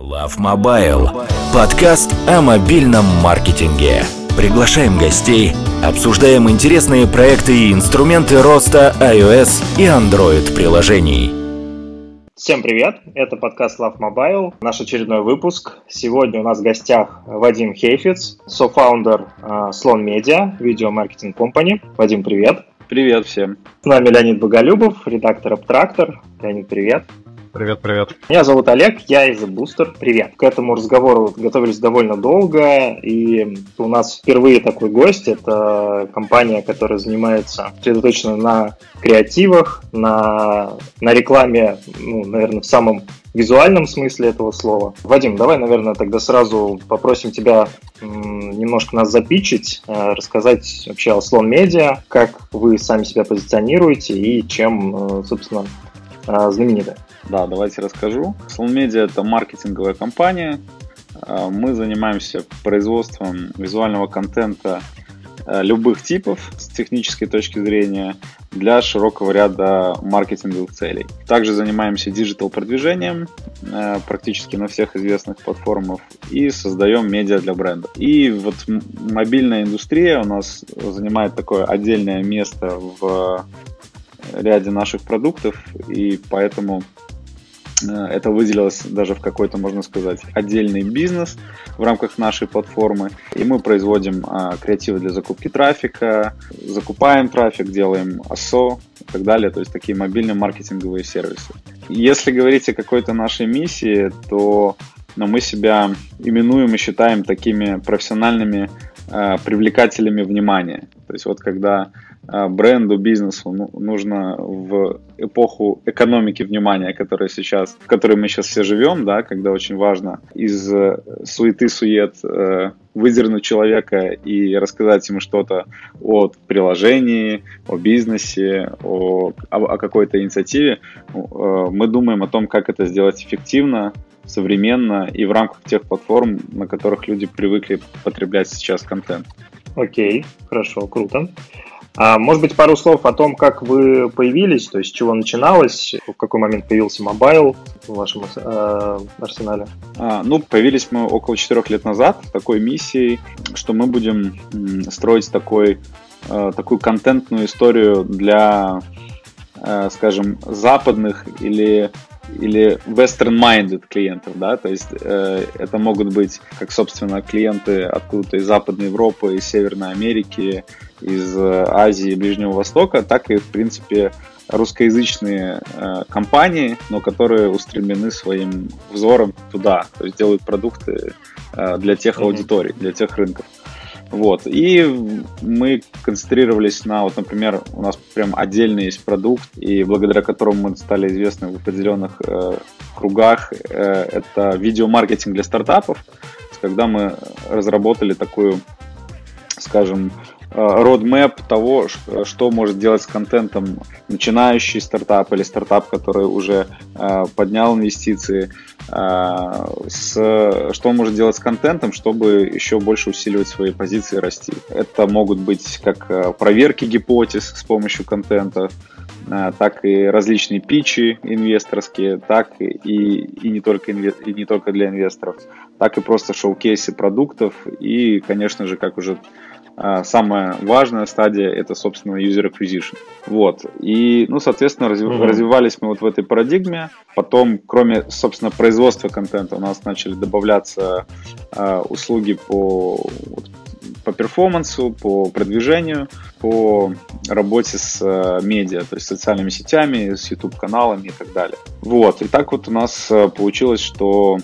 Love Mobile. Подкаст о мобильном маркетинге. Приглашаем гостей, обсуждаем интересные проекты и инструменты роста iOS и Android приложений. Всем привет, это подкаст Love Mobile, наш очередной выпуск. Сегодня у нас в гостях Вадим Хейфиц, софаундер uh, Слон Медиа, видеомаркетинг компании. Вадим, привет. Привет всем. С нами Леонид Боголюбов, редактор Абтрактор. Леонид, привет. Привет, привет. Меня зовут Олег, я из Booster. Привет. К этому разговору готовились довольно долго, и у нас впервые такой гость. Это компания, которая занимается сосредоточена на креативах, на, на рекламе, ну, наверное, в самом визуальном смысле этого слова. Вадим, давай, наверное, тогда сразу попросим тебя немножко нас запичить, э, рассказать вообще о Слон Медиа, как вы сами себя позиционируете и чем, э, собственно, э, знамениты. Да, давайте расскажу. Media это маркетинговая компания. А, мы занимаемся производством визуального контента а, любых типов с технической точки зрения для широкого ряда маркетинговых целей. Также занимаемся диджитал-продвижением а, практически на всех известных платформах и создаем медиа для брендов. И вот мобильная индустрия у нас занимает такое отдельное место в ряде наших продуктов, и поэтому Э, это выделилось даже в какой-то, можно сказать, отдельный бизнес в рамках нашей платформы. И мы производим а, креативы для закупки трафика, закупаем трафик, делаем АСО и так далее. То есть такие мобильные маркетинговые сервисы. Если говорить о какой-то нашей миссии, то ну, мы себя именуем и считаем такими профессиональными э, привлекателями внимания. То есть вот когда бренду, бизнесу ну, нужно в эпоху экономики внимания, которая сейчас, в которой мы сейчас все живем, да, когда очень важно из э, суеты-сует э, выдернуть человека и рассказать ему что-то о приложении, о бизнесе, о, о, о какой-то инициативе, э, мы думаем о том, как это сделать эффективно, современно и в рамках тех платформ, на которых люди привыкли потреблять сейчас контент. Окей, хорошо, круто. А, может быть, пару слов о том, как вы появились, то есть с чего начиналось, в какой момент появился mobile в вашем э, арсенале? А, ну, появились мы около четырех лет назад с такой миссией, что мы будем строить такой, э, такую контентную историю для, э, скажем, западных или или western-minded клиентов, да, то есть э, это могут быть как, собственно, клиенты откуда-то из Западной Европы, из Северной Америки, из э, Азии Ближнего Востока, так и, в принципе, русскоязычные э, компании, но которые устремлены своим взором туда, то есть делают продукты э, для тех mm-hmm. аудиторий, для тех рынков. Вот. И мы концентрировались на, вот, например, у нас прям отдельный есть продукт, и благодаря которому мы стали известны в определенных э, кругах, э, это видеомаркетинг для стартапов, когда мы разработали такую, скажем, э, того, что может делать с контентом начинающий стартап или стартап, который уже э, поднял инвестиции, э, с, что он может делать с контентом, чтобы еще больше усиливать свои позиции и расти. Это могут быть как проверки гипотез с помощью контента, так и различные питчи инвесторские, так и, и, не только, и не только для инвесторов, так и просто шоу-кейсы продуктов и, конечно же, как уже самая важная стадия это, собственно, user acquisition. Вот. И, ну, соответственно, разв... mm-hmm. развивались мы вот в этой парадигме. Потом, кроме, собственно, производства контента, у нас начали добавляться э, услуги по, вот, по перформансу, по продвижению, по работе с э, медиа, то есть социальными сетями, с YouTube-каналами и так далее. Вот. И так вот у нас получилось, что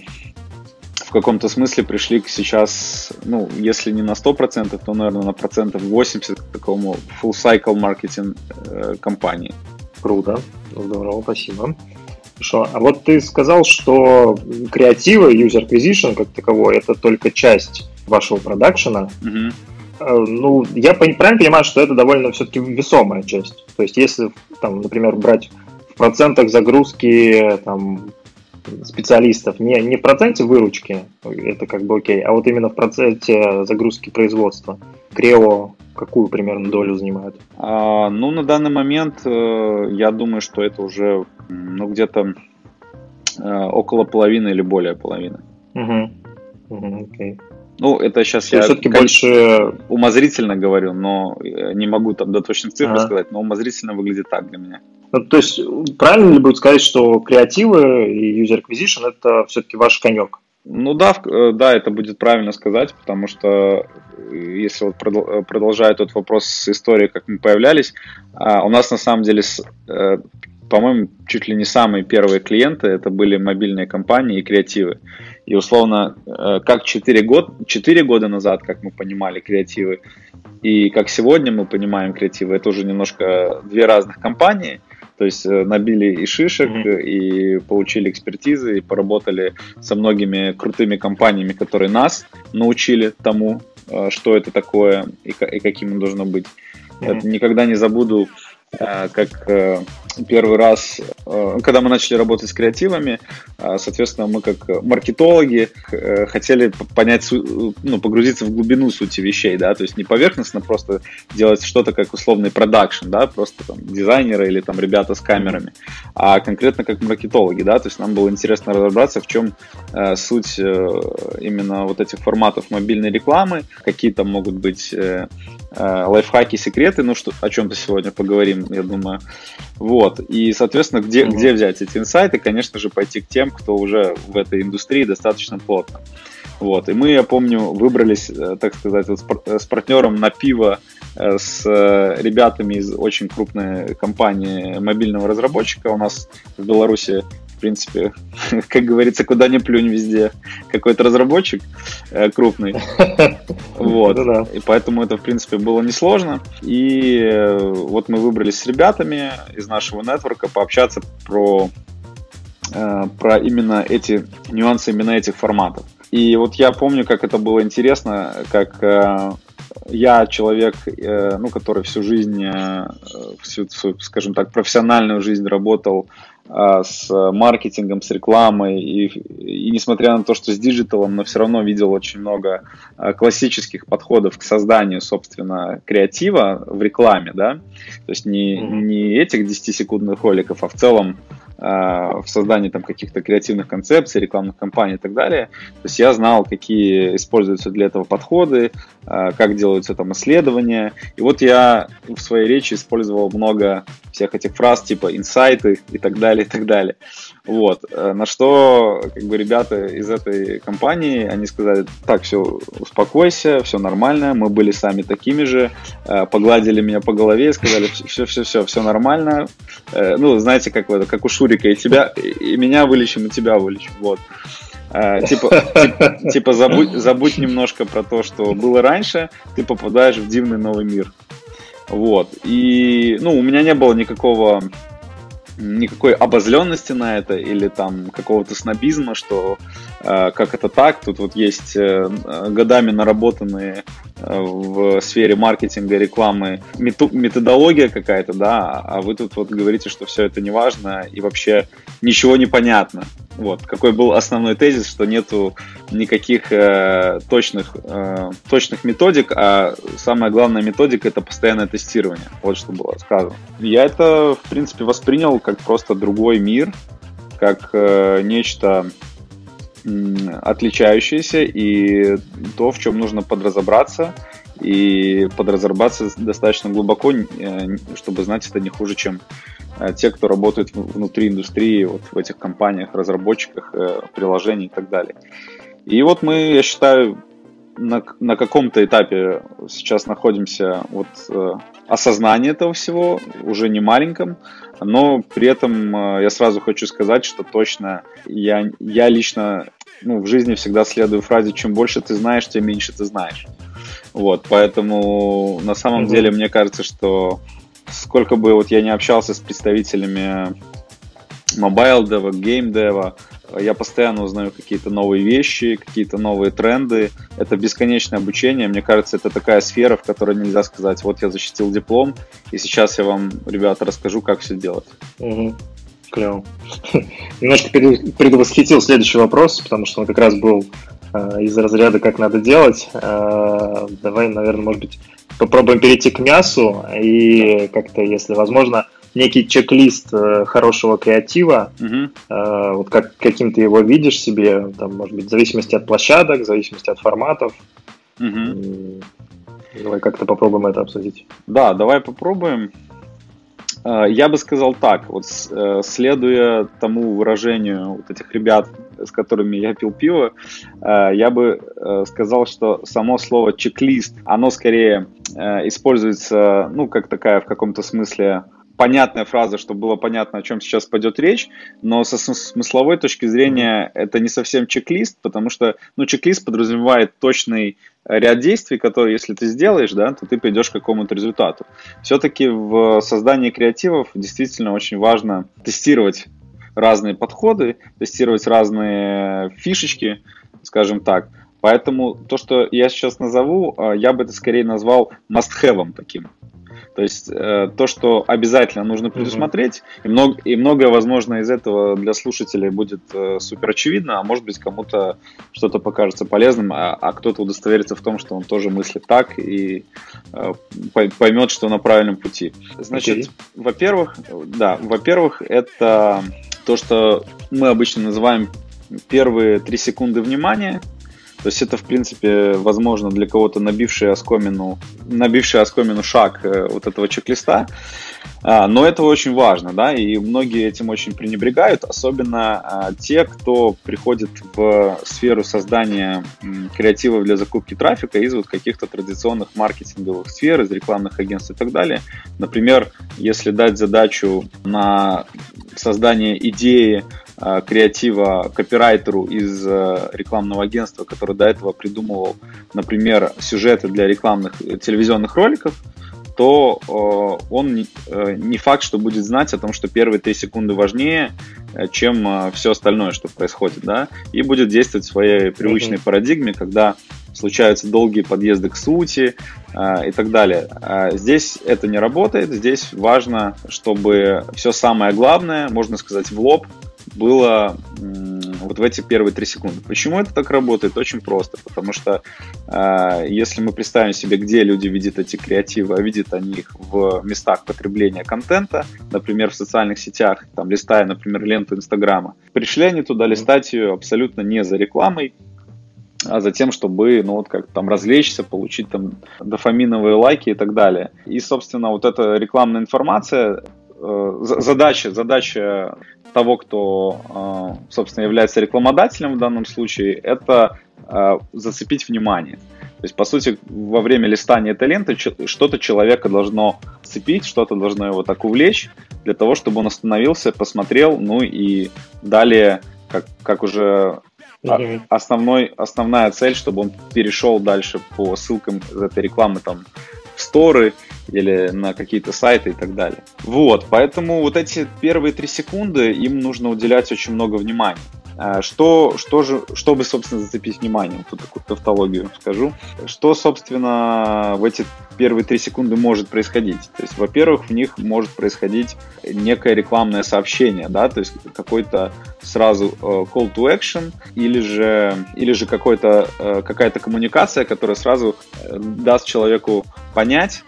каком-то смысле пришли к сейчас, ну, если не на 100%, то, наверное, на процентов 80 к такому full cycle маркетинг э, компании. Круто, здорово, спасибо. Хорошо. А вот ты сказал, что креативы, user acquisition как таковой, это только часть вашего продакшена. Угу. Ну, я правильно понимаю, что это довольно все-таки весомая часть. То есть, если, там, например, брать в процентах загрузки там, специалистов не, не в проценте выручки, это как бы окей, а вот именно в проценте загрузки производства. Крео какую примерно долю занимает? А, ну, на данный момент э, я думаю, что это уже ну, где-то около половины или более половины. Угу. Угу, окей. Ну, это сейчас я все-таки больше умозрительно говорю, но не могу там до точных цифр ага. сказать, но умозрительно выглядит так для меня. Ну, то есть, правильно ли будет сказать, что креативы и user acquisition это все-таки ваш конек? Ну да, э, да, это будет правильно сказать, потому что э, если вот продолжая тот вопрос с историей, как мы появлялись, а, у нас на самом деле, э, по-моему, чуть ли не самые первые клиенты это были мобильные компании и креативы. И условно, как 4, год, 4 года назад, как мы понимали креативы, и как сегодня мы понимаем креативы, это уже немножко две разных компании – то есть э, набили и шишек, mm-hmm. и получили экспертизы, и поработали со многими крутыми компаниями, которые нас научили тому, э, что это такое и, и каким оно должно быть. Mm-hmm. Это никогда не забуду, как первый раз, э, когда мы начали работать с креативами, э, соответственно, мы как маркетологи э, хотели понять, ну, погрузиться в глубину сути вещей, да, то есть не поверхностно просто делать что-то как условный продакшн, да, просто там дизайнеры или там ребята с камерами, а конкретно как маркетологи, да, то есть нам было интересно разобраться, в чем суть именно вот этих форматов мобильной рекламы, какие там могут быть лайфхаки, секреты, ну, что, о чем-то сегодня поговорим, я думаю. Вот. И, соответственно, где, mm-hmm. где взять эти инсайты? Конечно же, пойти к тем, кто уже в этой индустрии достаточно плотно. Вот. И мы, я помню, выбрались, э, так сказать, вот с партнером на пиво э, с э, ребятами из очень крупной компании мобильного разработчика у нас в Беларуси в принципе, как говорится, куда ни плюнь везде какой-то разработчик э, крупный. Вот. Ну И поэтому это, в принципе, было несложно. И э, вот мы выбрались с ребятами из нашего нетворка пообщаться про, э, про именно эти нюансы именно этих форматов. И вот я помню, как это было интересно, как э, я человек, э, ну, который всю жизнь, э, всю, всю, скажем так, профессиональную жизнь работал с маркетингом, с рекламой, и, и несмотря на то, что с digital ом, но все равно видел очень много а, классических подходов к созданию, собственно, креатива в рекламе, да, то есть не, не этих 10-секундных роликов, а в целом а, в создании там каких-то креативных концепций, рекламных кампаний и так далее. То есть я знал, какие используются для этого подходы, как делаются там исследования. И вот я в своей речи использовал много всех этих фраз типа инсайты и так далее, и так далее. Вот. Э, на что как бы ребята из этой компании, они сказали, так, все, успокойся, все нормально, мы были сами такими же, э, погладили меня по голове и сказали, все-все-все, все нормально. Э, ну, знаете, как, это, как у Шурика, и тебя, и меня вылечим, и тебя вылечим. Вот. типа, типа, типа забудь, забудь немножко про то, что было раньше, ты попадаешь в дивный новый мир. Вот. И, ну, у меня не было никакого никакой обозленности на это или там какого-то снобизма, что э, как это так, тут вот есть э, годами наработанные э, в сфере маркетинга, рекламы методология какая-то, да, а вы тут вот говорите, что все это не важно и вообще ничего не понятно. Вот, какой был основной тезис, что нету никаких э, точных, э, точных методик, а самая главная методика это постоянное тестирование. Вот что было сказано. Я это, в принципе, воспринял как просто другой мир, как э, нечто отличающееся и то, в чем нужно подразобраться и подразобраться достаточно глубоко, э, чтобы знать это не хуже, чем э, те, кто работает внутри индустрии, вот в этих компаниях, разработчиках э, приложений и так далее. И вот мы, я считаю, на, на каком-то этапе сейчас находимся вот э, осознания этого всего, уже не маленьком, но при этом э, я сразу хочу сказать, что точно я, я лично ну, в жизни всегда следую фразе «чем больше ты знаешь, тем меньше ты знаешь». Вот, поэтому на самом mm-hmm. деле мне кажется, что сколько бы вот я не общался с представителями mobile дева, game дева, я постоянно узнаю какие-то новые вещи, какие-то новые тренды. Это бесконечное обучение. Мне кажется, это такая сфера, в которой нельзя сказать, вот я защитил диплом, и сейчас я вам, ребята, расскажу, как все делать. Угу. Клево. Немножко предвосхитил следующий вопрос, потому что он как раз был э, из разряда «как надо делать». Э, давай, наверное, может быть, попробуем перейти к мясу и как-то, если возможно, некий чек-лист э, хорошего креатива, угу. вот как, каким ты его видишь себе, там, может быть, в зависимости от площадок, в зависимости от форматов. Угу. Давай как-то попробуем это обсудить. Да, давай попробуем. Я бы сказал так, вот следуя тому выражению вот этих ребят, с которыми я пил пиво, я бы сказал, что само слово чек-лист, оно скорее используется, ну, как такая в каком-то смысле понятная фраза, чтобы было понятно, о чем сейчас пойдет речь, но со смысловой точки зрения это не совсем чек-лист, потому что ну, чек-лист подразумевает точный ряд действий, которые, если ты сделаешь, да, то ты придешь к какому-то результату. Все-таки в создании креативов действительно очень важно тестировать разные подходы, тестировать разные фишечки, скажем так. Поэтому то, что я сейчас назову, э, я бы это скорее назвал must-have таким. То есть э, то, что обязательно нужно предусмотреть, mm-hmm. и, много, и многое, возможно, из этого для слушателей будет э, супер очевидно, а может быть кому-то что-то покажется полезным, а, а кто-то удостоверится в том, что он тоже мыслит так и э, поймет, что на правильном пути. Значит, okay. во-первых, да, во-первых, это то, что мы обычно называем первые три секунды внимания – то есть это, в принципе, возможно для кого-то набивший оскомину, набивший оскомину шаг э, вот этого чек-листа. А, но это очень важно, да, и многие этим очень пренебрегают, особенно а, те, кто приходит в сферу создания креатива для закупки трафика из вот каких-то традиционных маркетинговых сфер, из рекламных агентств и так далее. Например, если дать задачу на создание идеи Э, креатива копирайтеру из э, рекламного агентства, который до этого придумывал, например, сюжеты для рекламных э, телевизионных роликов, то он не факт, что будет знать о том, что первые три секунды важнее, чем все остальное, что происходит, да, и будет действовать в своей привычной парадигме, когда случаются долгие подъезды к сути и так далее. Здесь это не работает, здесь важно, чтобы все самое главное, можно сказать, в лоб было вот в эти первые три секунды. Почему это так работает? Очень просто, потому что э, если мы представим себе, где люди видят эти креативы, а видят они их в местах потребления контента, например, в социальных сетях, там, листая, например, ленту Инстаграма, пришли они туда листать ее абсолютно не за рекламой, а за тем, чтобы, ну, вот как там развлечься, получить там дофаминовые лайки и так далее. И, собственно, вот эта рекламная информация, э, задача, задача того, кто, э, собственно, является рекламодателем в данном случае, это э, зацепить внимание. То есть, по сути, во время листания этой ленты что-то человека должно цепить, что-то должно его так увлечь, для того, чтобы он остановился, посмотрел, ну и далее, как, как уже основной, основная цель, чтобы он перешел дальше по ссылкам из этой рекламы там сторы или на какие-то сайты и так далее. Вот, поэтому вот эти первые три секунды им нужно уделять очень много внимания. А что, что же, чтобы, собственно, зацепить внимание, тут такую тавтологию скажу. Что, собственно, в эти первые три секунды может происходить? То есть, во-первых, в них может происходить некое рекламное сообщение, да, то есть какой-то сразу э, call to action или же, или же какой-то, э, какая-то коммуникация, которая сразу э, даст человеку понять,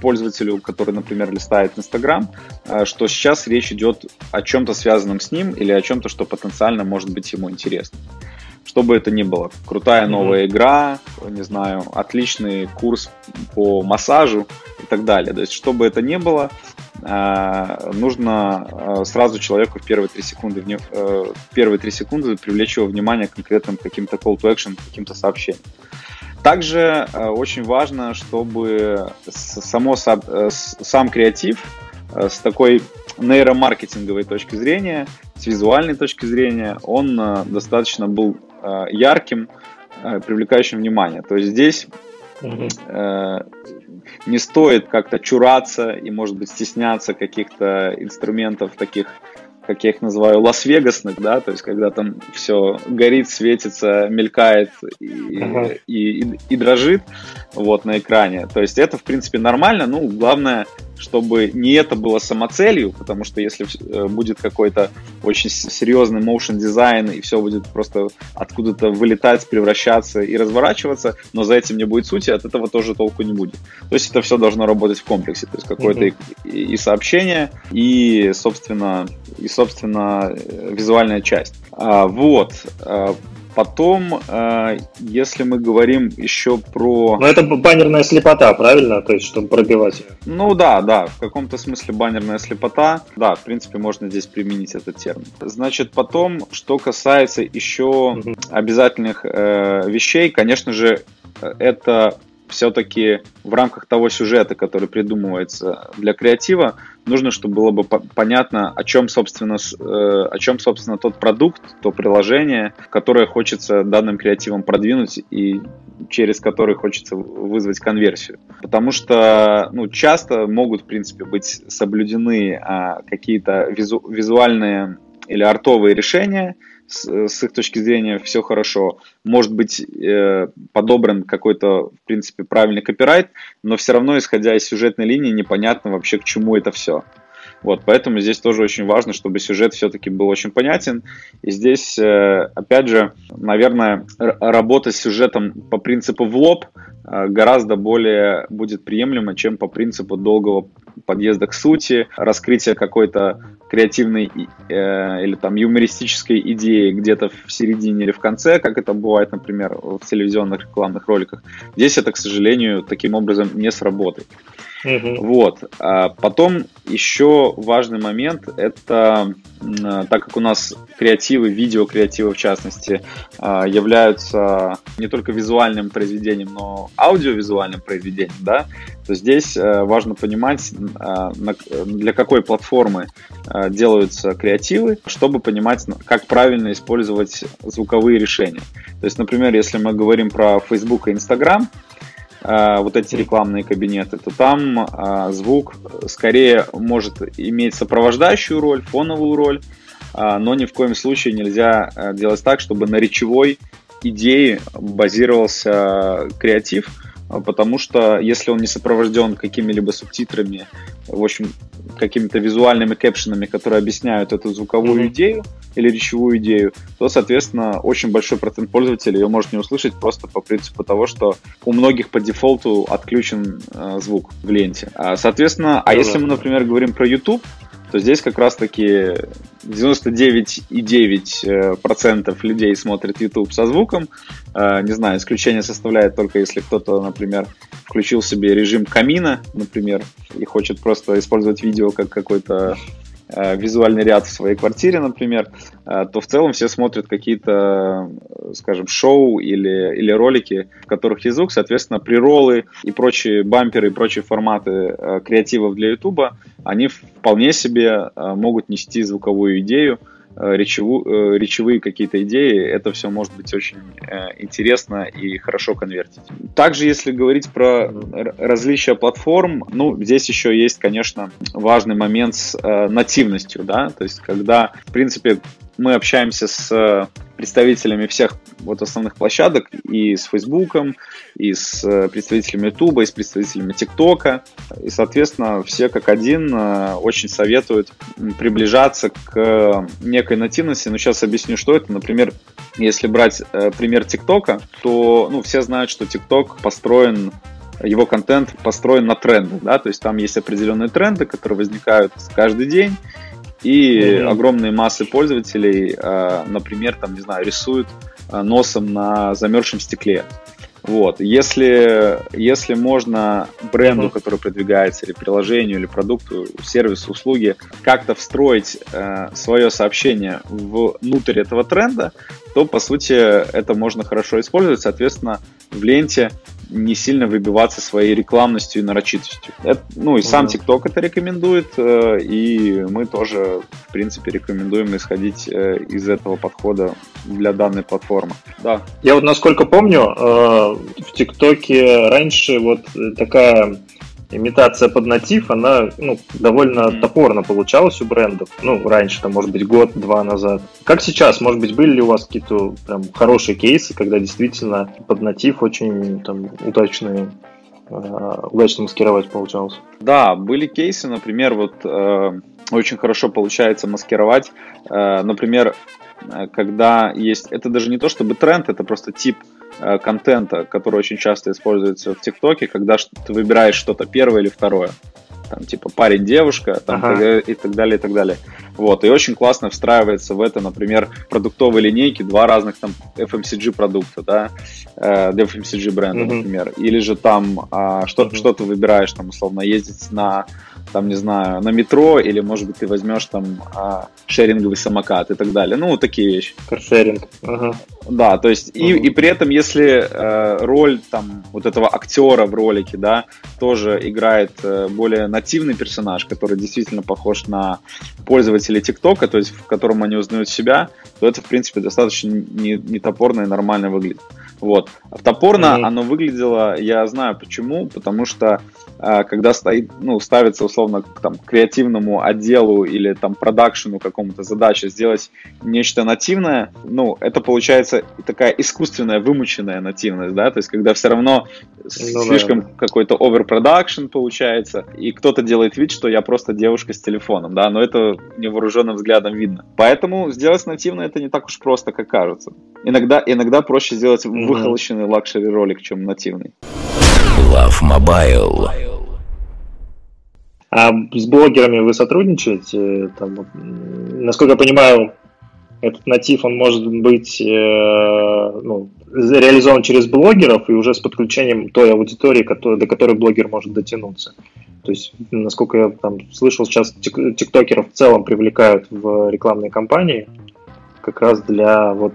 пользователю, который, например, листает Инстаграм, что сейчас речь идет о чем-то связанном с ним или о чем-то, что потенциально может быть ему интересно что бы это ни было. Крутая новая mm-hmm. игра, не знаю, отличный курс по массажу и так далее. То есть, что бы это ни было, э, нужно э, сразу человеку в первые три секунды, в э, первые три секунды привлечь его внимание к конкретным каким-то call to action, каким-то сообщениям. Также очень важно, чтобы само, сам креатив с такой нейромаркетинговой точки зрения, с визуальной точки зрения, он достаточно был Э, ярким, э, привлекающим внимание. То есть здесь э, не стоит как-то чураться и, может быть, стесняться каких-то инструментов таких, как я их называю, лас-вегасных, да, то есть когда там все горит, светится, мелькает и, ага. и, и, и дрожит вот на экране. То есть это, в принципе, нормально, ну, главное чтобы не это было самоцелью, потому что если э, будет какой-то очень серьезный motion дизайн и все будет просто откуда-то вылетать, превращаться и разворачиваться, но за этим не будет сути, от этого тоже толку не будет. То есть это все должно работать в комплексе, то есть какое-то mm-hmm. и, и сообщение, и, собственно, и, собственно, э, визуальная часть. А, вот. А, Потом, э, если мы говорим еще про... Но это баннерная слепота, правильно? То есть, чтобы пробивать ее. Ну да, да, в каком-то смысле баннерная слепота. Да, в принципе, можно здесь применить этот термин. Значит, потом, что касается еще угу. обязательных э, вещей, конечно же, это все-таки в рамках того сюжета, который придумывается для креатива, нужно, чтобы было бы понятно, о чем, собственно, э, о чем, собственно, тот продукт, то приложение, которое хочется данным креативом продвинуть и через который хочется вызвать конверсию. Потому что ну, часто могут, в принципе, быть соблюдены а, какие-то визу визуальные или артовые решения, с, с их точки зрения все хорошо. Может быть э, подобран какой-то, в принципе, правильный копирайт, но все равно, исходя из сюжетной линии, непонятно вообще, к чему это все. Вот, поэтому здесь тоже очень важно, чтобы сюжет все-таки был очень понятен. И здесь, э, опять же, наверное, работа с сюжетом по принципу в лоб э, гораздо более будет приемлемо, чем по принципу долгого подъезда к сути, раскрытия какой-то креативной э, или там юмористической идеи где-то в середине или в конце, как это бывает, например, в телевизионных рекламных роликах. Здесь это, к сожалению, таким образом не сработает. Угу. Вот. А потом еще важный момент это так как у нас креативы, видеокреативы в частности, а, являются не только визуальным произведением, но аудиовизуальным произведением, да, то здесь э, важно понимать, а, для какой платформы а, делаются креативы, чтобы понимать, как правильно использовать звуковые решения. То есть, например, если мы говорим про Facebook и Instagram, Э, вот эти рекламные кабинеты, то там э, звук скорее может иметь сопровождающую роль, фоновую роль, э, но ни в коем случае нельзя делать так, чтобы на речевой идее базировался креатив, потому что если он не сопровожден какими-либо субтитрами, в общем, какими-то визуальными кэпшенами, которые объясняют эту звуковую mm-hmm. идею или речевую идею, то, соответственно, очень большой процент пользователей ее может не услышать просто по принципу того, что у многих по дефолту отключен э, звук в ленте. А, соответственно, а если мы, например, говорим про YouTube, то здесь как раз-таки 99,9% людей смотрят YouTube со звуком. Э, не знаю, исключение составляет только если кто-то, например, включил себе режим камина, например, и хочет просто использовать видео как какой-то Э, визуальный ряд в своей квартире, например, э, то в целом все смотрят какие-то, скажем, шоу или, или ролики, в которых есть звук, соответственно, приролы и прочие бамперы и прочие форматы э, креативов для YouTube, они вполне себе могут нести звуковую идею, Э, речеву, э, речевые какие-то идеи, это все может быть очень э, интересно и хорошо конвертить. Также, если говорить про различия платформ, ну, здесь еще есть, конечно, важный момент с нативностью, да, то есть когда, в принципе, мы общаемся с представителями всех вот основных площадок, и с Фейсбуком, и с э, представителями Ютуба, и с представителями ТикТока. И, соответственно, все как один э, очень советуют приближаться к некой нативности. Но сейчас объясню, что это. Например, если брать э, пример ТикТока, то ну, все знают, что ТикТок построен его контент построен на тренды, да, то есть там есть определенные тренды, которые возникают каждый день, и mm-hmm. огромные массы пользователей, э, например, там, не знаю, рисуют э, носом на замерзшем стекле. Вот. Если, если можно бренду, mm-hmm. который продвигается, или приложению, или продукту, сервису, услуге, как-то встроить э, свое сообщение внутрь этого тренда, то, по сути, это можно хорошо использовать. Соответственно, в ленте не сильно выбиваться своей рекламностью и нарочитостью. Это, ну и сам TikTok это рекомендует, э, и мы тоже, в принципе, рекомендуем исходить э, из этого подхода для данной платформы. Да. Я вот насколько помню, э, в ТикТоке раньше вот такая имитация под натив, она ну, довольно mm. топорно получалась у брендов. Ну, раньше, там, может быть, год-два назад. Как сейчас? Может быть, были ли у вас какие-то прям хорошие кейсы, когда действительно под натив очень там удачные удачно маскировать получалось. Да, были кейсы, например, вот э, очень хорошо получается маскировать, э, например, э, когда есть, это даже не то чтобы тренд, это просто тип э, контента, который очень часто используется в ТикТоке, когда ты выбираешь что-то первое или второе там, типа, парень-девушка, там, ага. и так далее, и так далее. Вот, и очень классно встраивается в это, например, продуктовые линейки, два разных там FMCG продукта, да, э, FMCG бренда, mm-hmm. например, или же там а, что, mm-hmm. что ты выбираешь, там, условно, ездить на там, не знаю, на метро, или, может быть, ты возьмешь там а, шеринговый самокат и так далее. Ну, такие вещи. Каршеринг. Ага. Да, то есть, и, и при этом, если э, роль там вот этого актера в ролике, да, тоже играет э, более нативный персонаж, который действительно похож на пользователей ТикТока, то есть в котором они узнают себя, то это, в принципе, достаточно не, не топорно и нормально выглядит. Вот. В топорно mm-hmm. оно выглядело, я знаю почему, потому что когда стоит, ну, ставится условно там креативному отделу или там продакшену какому-то задача сделать нечто нативное, ну, это получается такая искусственная, вымученная нативность, да, то есть когда все равно ну, слишком да. какой-то overproduction получается, и кто-то делает вид, что я просто девушка с телефоном, да, но это невооруженным взглядом видно. Поэтому сделать нативно это не так уж просто, как кажется. Иногда, иногда проще сделать mm-hmm. выхолощенный luxury ролик, чем нативный. Love Mobile. А с блогерами вы сотрудничаете? Там, насколько я понимаю, этот натив, он может быть э, ну, реализован через блогеров и уже с подключением той аудитории, который, до которой блогер может дотянуться. То есть, насколько я там слышал, сейчас тиктокеров в целом привлекают в рекламные кампании как раз для вот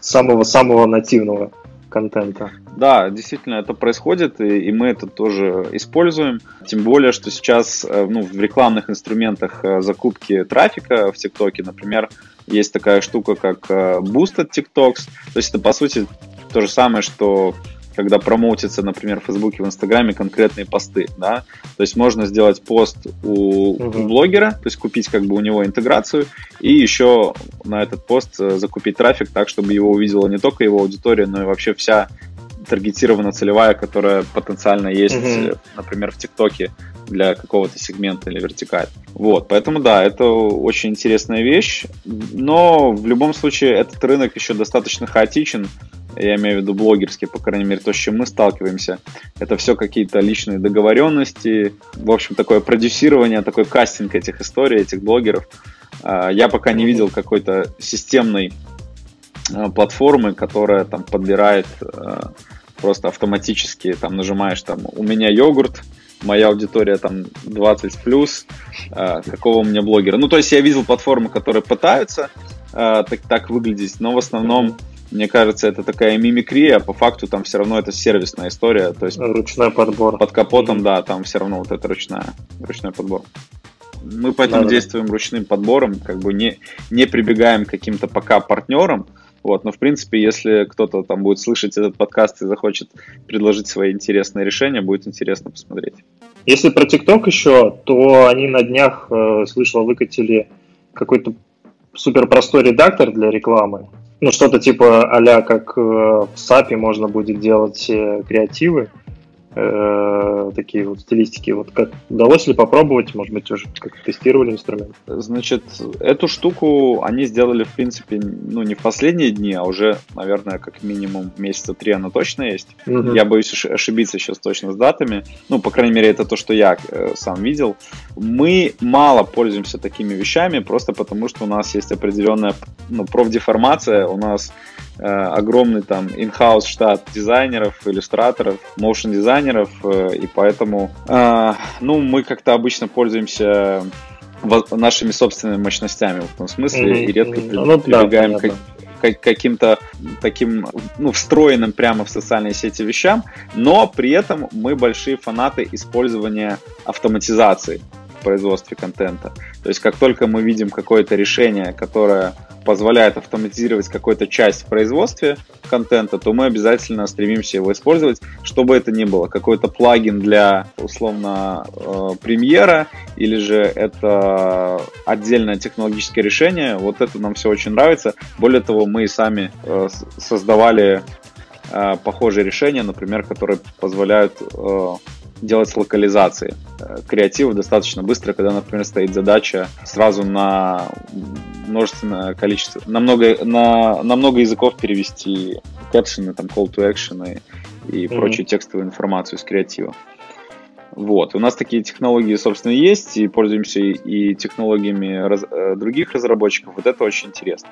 самого-самого нативного контента. Да, действительно, это происходит, и, и мы это тоже используем. Тем более, что сейчас э, ну, в рекламных инструментах э, закупки трафика в ТикТоке, например, есть такая штука, как э, Boosted TikToks. То есть это, по сути, то же самое, что когда промоутится, например, в Фейсбуке, в Инстаграме конкретные посты, да, то есть можно сделать пост у, угу. у блогера, то есть купить как бы у него интеграцию и еще на этот пост э, закупить трафик так, чтобы его увидела не только его аудитория, но и вообще вся таргетирована целевая, которая потенциально есть, угу. например, в ТикТоке для какого-то сегмента или вертикаль. Вот, поэтому да, это очень интересная вещь, но в любом случае этот рынок еще достаточно хаотичен, я имею в виду блогерские, по крайней мере, то, с чем мы сталкиваемся, это все какие-то личные договоренности, в общем, такое продюсирование, такой кастинг этих историй, этих блогеров. А, я пока не видел какой-то системной а, платформы, которая там подбирает а, просто автоматически, там нажимаешь там «У меня йогурт», моя аудитория там 20 плюс, какого у меня блогера. Ну, то есть я видел платформы, которые пытаются так, так выглядеть, но в основном мне кажется, это такая мимикрия, а по факту там все равно это сервисная история. То есть ручной подбор. Под капотом, да, там все равно вот это ручная, ручной подбор. Мы поэтому да, действуем да. ручным подбором, как бы не, не прибегаем к каким-то пока партнерам. Вот, но в принципе, если кто-то там будет слышать этот подкаст и захочет предложить свои интересные решения, будет интересно посмотреть. Если про ТикТок еще, то они на днях, э, слышал, выкатили какой-то супер простой редактор для рекламы ну, что-то типа а как э, в SAP можно будет делать э, креативы, э, такие вот стилистики. Вот как удалось ли попробовать? Может быть, уже как тестировали инструмент? Значит, эту штуку они сделали, в принципе, ну, не в последние дни, а уже, наверное, как минимум месяца три она точно есть. Угу. Я боюсь ошибиться сейчас точно с датами. Ну, по крайней мере, это то, что я э, сам видел. Мы мало пользуемся такими вещами, просто потому что у нас есть определенная ну, профдеформация, у нас огромный там in-house штат дизайнеров, иллюстраторов, motion дизайнеров, э, и поэтому, э, ну, мы как-то обычно пользуемся нашими собственными мощностями в этом смысле mm-hmm. и редко ну, прибегаем да, к, каким-то таким, ну, встроенным прямо в социальные сети вещам, но при этом мы большие фанаты использования автоматизации производстве контента. То есть как только мы видим какое-то решение, которое позволяет автоматизировать какую-то часть в производстве контента, то мы обязательно стремимся его использовать, чтобы это ни было. Какой-то плагин для, условно, э, премьера, или же это отдельное технологическое решение. Вот это нам все очень нравится. Более того, мы и сами э, создавали э, похожие решения, например, которые позволяют делать локализации э, креатива достаточно быстро, когда, например, стоит задача сразу на множественное количество, на много, на, на много языков перевести кэпшены, там, call to action и, и mm-hmm. прочую текстовую информацию с креатива. Вот. У нас такие технологии, собственно, есть, и пользуемся и технологиями раз, э, других разработчиков. Вот это очень интересно.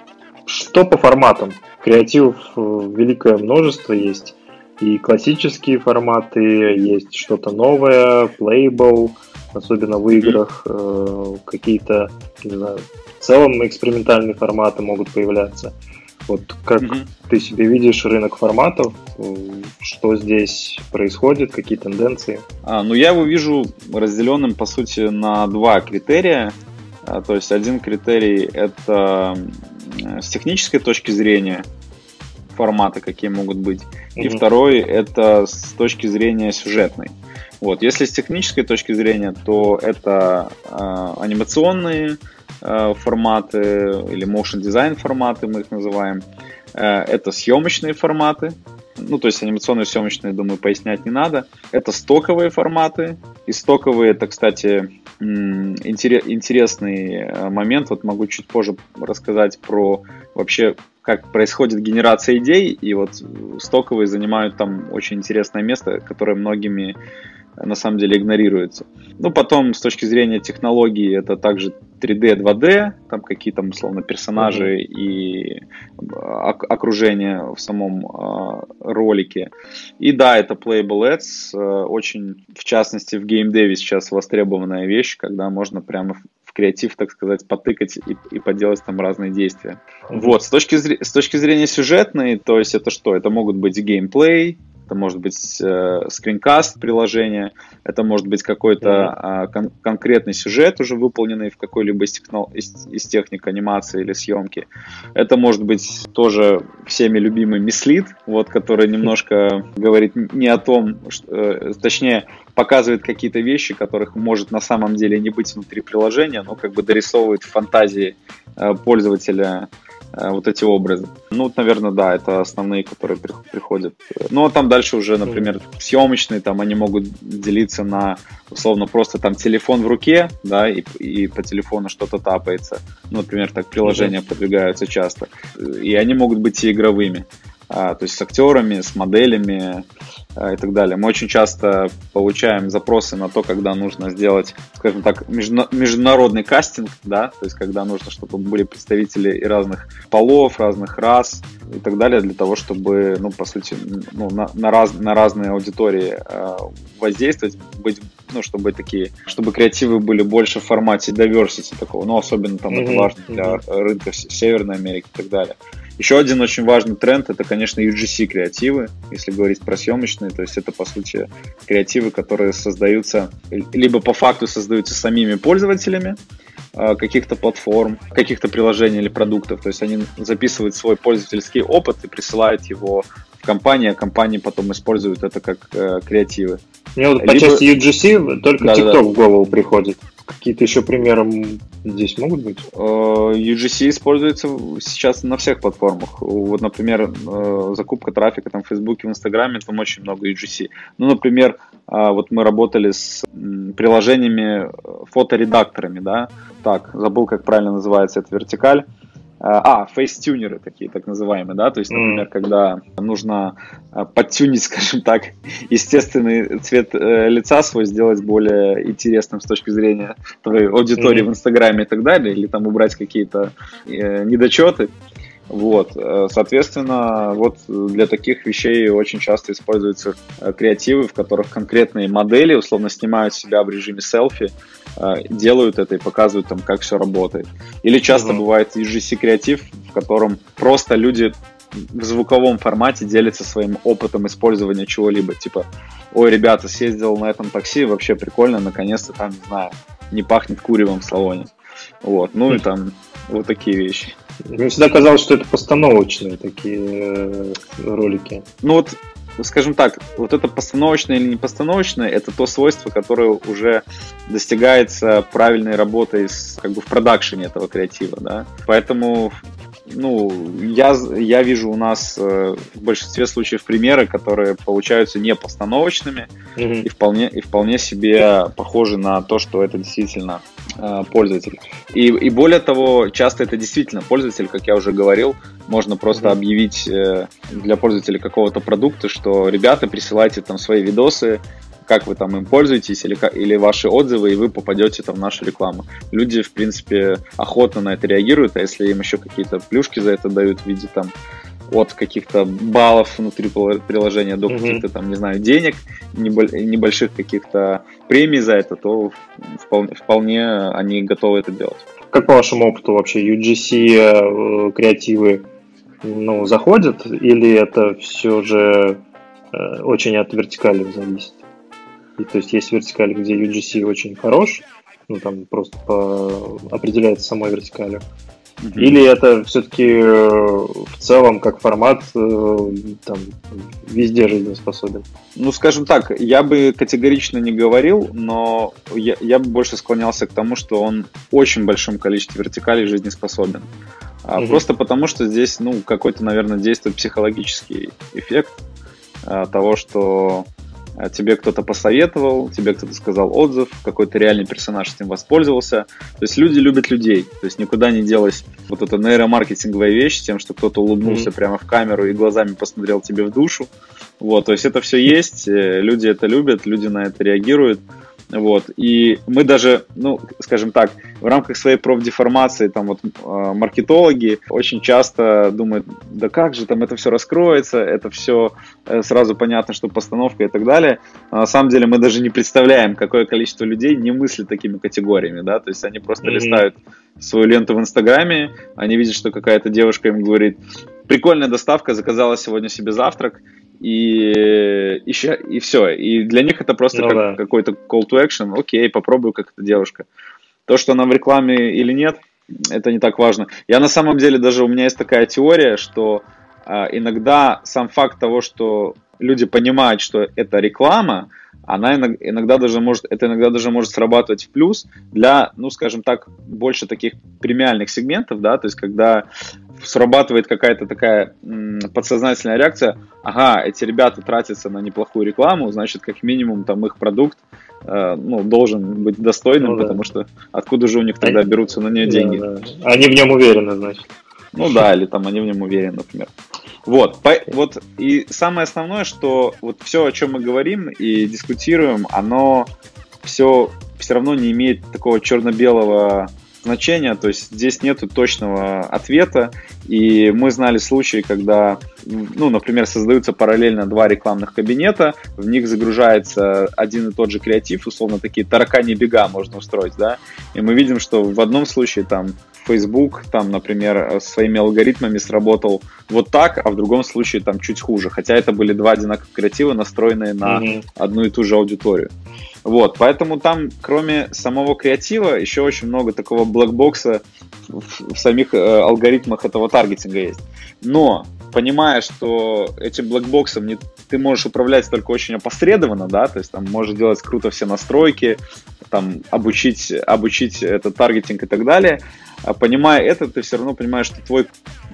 Что по форматам? Креативов э, великое множество есть. И классические форматы, есть что-то новое, playable, особенно в играх, э, какие-то, не знаю, в целом экспериментальные форматы могут появляться. Вот как mm-hmm. ты себе видишь рынок форматов, что здесь происходит, какие тенденции? А, ну я его вижу разделенным по сути на два критерия. А, то есть один критерий это с технической точки зрения форматы, какие могут быть. Mm-hmm. И второй это с точки зрения сюжетной. Вот, если с технической точки зрения, то это э, анимационные Э, форматы или motion design форматы мы их называем. Э, это съемочные форматы, ну, то есть анимационные съемочные, думаю, пояснять не надо. Это стоковые форматы. И стоковые, это, кстати, интересный э, момент. Вот могу чуть позже рассказать про вообще, как происходит генерация идей. И вот стоковые занимают там очень интересное место, которое многими на самом деле игнорируется. Ну, потом, с точки зрения технологии, это также 3D, 2D, там какие-то, условно, персонажи mm-hmm. и окружение в самом э, ролике. И да, это Playable Ads, э, очень, в частности, в геймдеве сейчас востребованная вещь, когда можно прямо креатив, так сказать, потыкать и, и поделать там разные действия. Вот, с точки, с точки зрения сюжетной, то есть это что? Это могут быть геймплей, это может быть э, скринкаст приложения, это может быть какой-то э, кон- конкретный сюжет, уже выполненный в какой-либо из, техно- из, из техник анимации или съемки. Это может быть тоже всеми любимый мислит, вот, который немножко говорит не о том, что, э, точнее, показывает какие-то вещи, которых может на самом деле не быть внутри приложения, но как бы дорисовывает фантазии э, пользователя вот эти образы. Ну, наверное, да, это основные, которые приходят. Ну, а там дальше уже, например, съемочные, там они могут делиться на, условно, просто там телефон в руке, да, и, и по телефону что-то тапается. Ну, например, так приложения mm-hmm. продвигаются часто. И они могут быть и игровыми. А, то есть с актерами, с моделями а, и так далее. Мы очень часто получаем запросы на то, когда нужно сделать, скажем так, международный кастинг, да, то есть когда нужно, чтобы были представители и разных полов, разных рас и так далее, для того, чтобы, ну, по сути, ну, на, на, раз, на разные аудитории э, воздействовать, быть, ну, чтобы такие, чтобы креативы были больше в формате diversity такого, ну, особенно там mm-hmm. это важно для рынка Северной Америки и так далее. Еще один очень важный тренд это, конечно, UGC креативы, если говорить про съемочные, то есть это, по сути, креативы, которые создаются, либо по факту создаются самими пользователями а, каких-то платформ, каких-то приложений или продуктов, то есть они записывают свой пользовательский опыт и присылают его в компанию, а компании потом используют это как э, креативы. Мне вот Либо... по части UGC только да, TikTok да. в голову приходит. Какие-то еще примеры здесь могут быть? Э, UGC используется сейчас на всех платформах. Вот, например, э, закупка трафика там в Фейсбуке, в Инстаграме, там очень много UGC. Ну, например, э, вот мы работали с приложениями фоторедакторами, да, так, забыл, как правильно называется эта вертикаль. А, фейстюнеры такие, так называемые, да, то есть, например, mm. когда нужно а, подтюнить, скажем так, естественный цвет э, лица свой, сделать более интересным с точки зрения твоей аудитории mm. в Инстаграме и так далее, или там убрать какие-то э, недочеты, вот, э, соответственно, вот для таких вещей очень часто используются э, креативы, в которых конкретные модели условно снимают себя в режиме селфи, э, делают это и показывают там, как все работает. Или часто mm-hmm. бывает UGC креатив, в котором просто люди в звуковом формате делятся своим опытом использования чего-либо. Типа, ой, ребята, съездил на этом такси, вообще прикольно, наконец-то там, не знаю, не пахнет куревом в салоне. Вот, ну и там вот такие вещи. Мне всегда казалось, что это постановочные такие э, ролики. Ну вот, скажем так, вот это постановочное или не постановочное, это то свойство, которое уже достигается правильной работой с, как бы в продакшене этого креатива, да. Поэтому ну, я, я вижу у нас э, в большинстве случаев примеры, которые получаются не постановочными mm-hmm. и, вполне, и вполне себе похожи на то, что это действительно э, пользователь. И, и более того, часто это действительно пользователь, как я уже говорил, можно просто mm-hmm. объявить э, для пользователя какого-то продукта, что ребята, присылайте там свои видосы, как вы там им пользуетесь или, или ваши отзывы, и вы попадете там в нашу рекламу. Люди, в принципе, охотно на это реагируют, а если им еще какие-то плюшки за это дают в виде там от каких-то баллов внутри приложения до mm-hmm. каких-то там, не знаю, денег, небольших каких-то премий за это, то вполне, вполне они готовы это делать. Как по вашему опыту вообще UGC э, креативы ну, заходят или это все же э, очень от вертикали зависит? И, то есть есть вертикаль, где UGC очень хорош, ну там просто по... определяется самой вертикалью. Mm-hmm. Или это все-таки э, в целом как формат э, там везде жизнеспособен? Ну, скажем так, я бы категорично не говорил, но я, я бы больше склонялся к тому, что он в очень большом количестве вертикалей жизнеспособен. Mm-hmm. Просто потому, что здесь, ну, какой-то, наверное, действует психологический эффект а, того, что тебе кто-то посоветовал, тебе кто-то сказал отзыв, какой-то реальный персонаж этим воспользовался. То есть люди любят людей, то есть никуда не делась вот эта нейромаркетинговая вещь тем, что кто-то улыбнулся mm-hmm. прямо в камеру и глазами посмотрел тебе в душу. Вот, то есть это все есть, э, люди это любят, люди на это реагируют. Вот. И мы даже, ну, скажем так, в рамках своей профдеформации, там вот э, маркетологи очень часто думают, да как же там это все раскроется, это все э, сразу понятно, что постановка и так далее. А на самом деле мы даже не представляем, какое количество людей не мыслит такими категориями, да, то есть они просто mm-hmm. листают свою ленту в Инстаграме, они видят, что какая-то девушка им говорит, прикольная доставка, заказала сегодня себе завтрак, и еще и все. И для них это просто ну, как, да. какой-то call to action. Окей, попробую, как эта девушка. То, что она в рекламе или нет, это не так важно. Я на самом деле даже у меня есть такая теория, что а, иногда сам факт того, что люди понимают, что это реклама, она иногда даже может, это иногда даже может срабатывать в плюс для, ну, скажем так, больше таких премиальных сегментов, да, то есть когда срабатывает какая-то такая м, подсознательная реакция, ага, эти ребята тратятся на неплохую рекламу, значит, как минимум там их продукт э, ну, должен быть достойным, ну, да. потому что откуда же у них тогда они, берутся на нее деньги? Да, да. Они в нем уверены, значит. Ну да, или там они в нем уверены, например. Вот, по, вот и самое основное, что вот все, о чем мы говорим и дискутируем, оно все все равно не имеет такого черно-белого значения, то есть здесь нет точного ответа, и мы знали случаи, когда, ну, например, создаются параллельно два рекламных кабинета, в них загружается один и тот же креатив, условно такие таракани бега можно устроить, да, и мы видим, что в одном случае там Facebook, там, например, своими алгоритмами сработал вот так, а в другом случае там чуть хуже, хотя это были два одинаковых креатива, настроенные на mm-hmm. одну и ту же аудиторию. Вот, поэтому там, кроме самого креатива, еще очень много такого блэкбокса в, в самих э, алгоритмах этого таргетинга есть. Но, понимая, что этим блэкбоксом не, ты можешь управлять только очень опосредованно, да, то есть там можешь делать круто все настройки, там обучить, обучить этот таргетинг и так далее, а понимая это, ты все равно понимаешь, что твой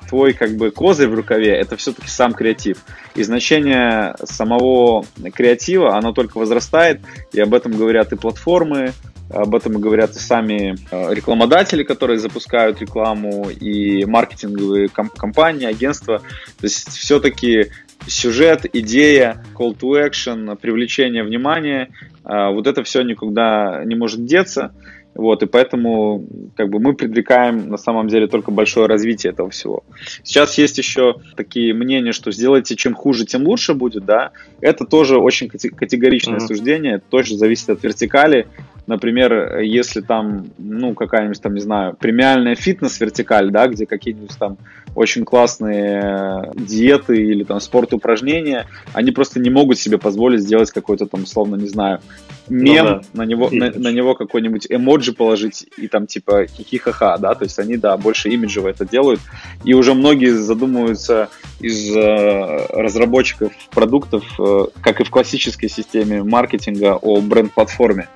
твой как бы козырь в рукаве это все-таки сам креатив. И значение самого креатива, оно только возрастает, и об этом говорят и платформы, об этом говорят и сами э, рекламодатели, которые запускают рекламу, и маркетинговые компании, агентства. То есть все-таки сюжет, идея, call to action, привлечение внимания, э, вот это все никуда не может деться. Вот, и поэтому как бы мы предрекаем на самом деле только большое развитие этого всего. Сейчас есть еще такие мнения, что сделайте чем хуже, тем лучше будет, да. Это тоже очень категоричное mm-hmm. суждение, тоже зависит от вертикали. Например, если там, ну, какая-нибудь там, не знаю, премиальная фитнес-вертикаль, да, где какие-нибудь там очень классные диеты или там спорт упражнения, они просто не могут себе позволить сделать какой-то там, словно, не знаю, мем, ну, да. на него, на, на него какой-нибудь эмоджи положить и там типа хихихаха, да, то есть они, да, больше имиджево это делают. И уже многие задумываются из э, разработчиков продуктов, э, как и в классической системе маркетинга, о бренд-платформе.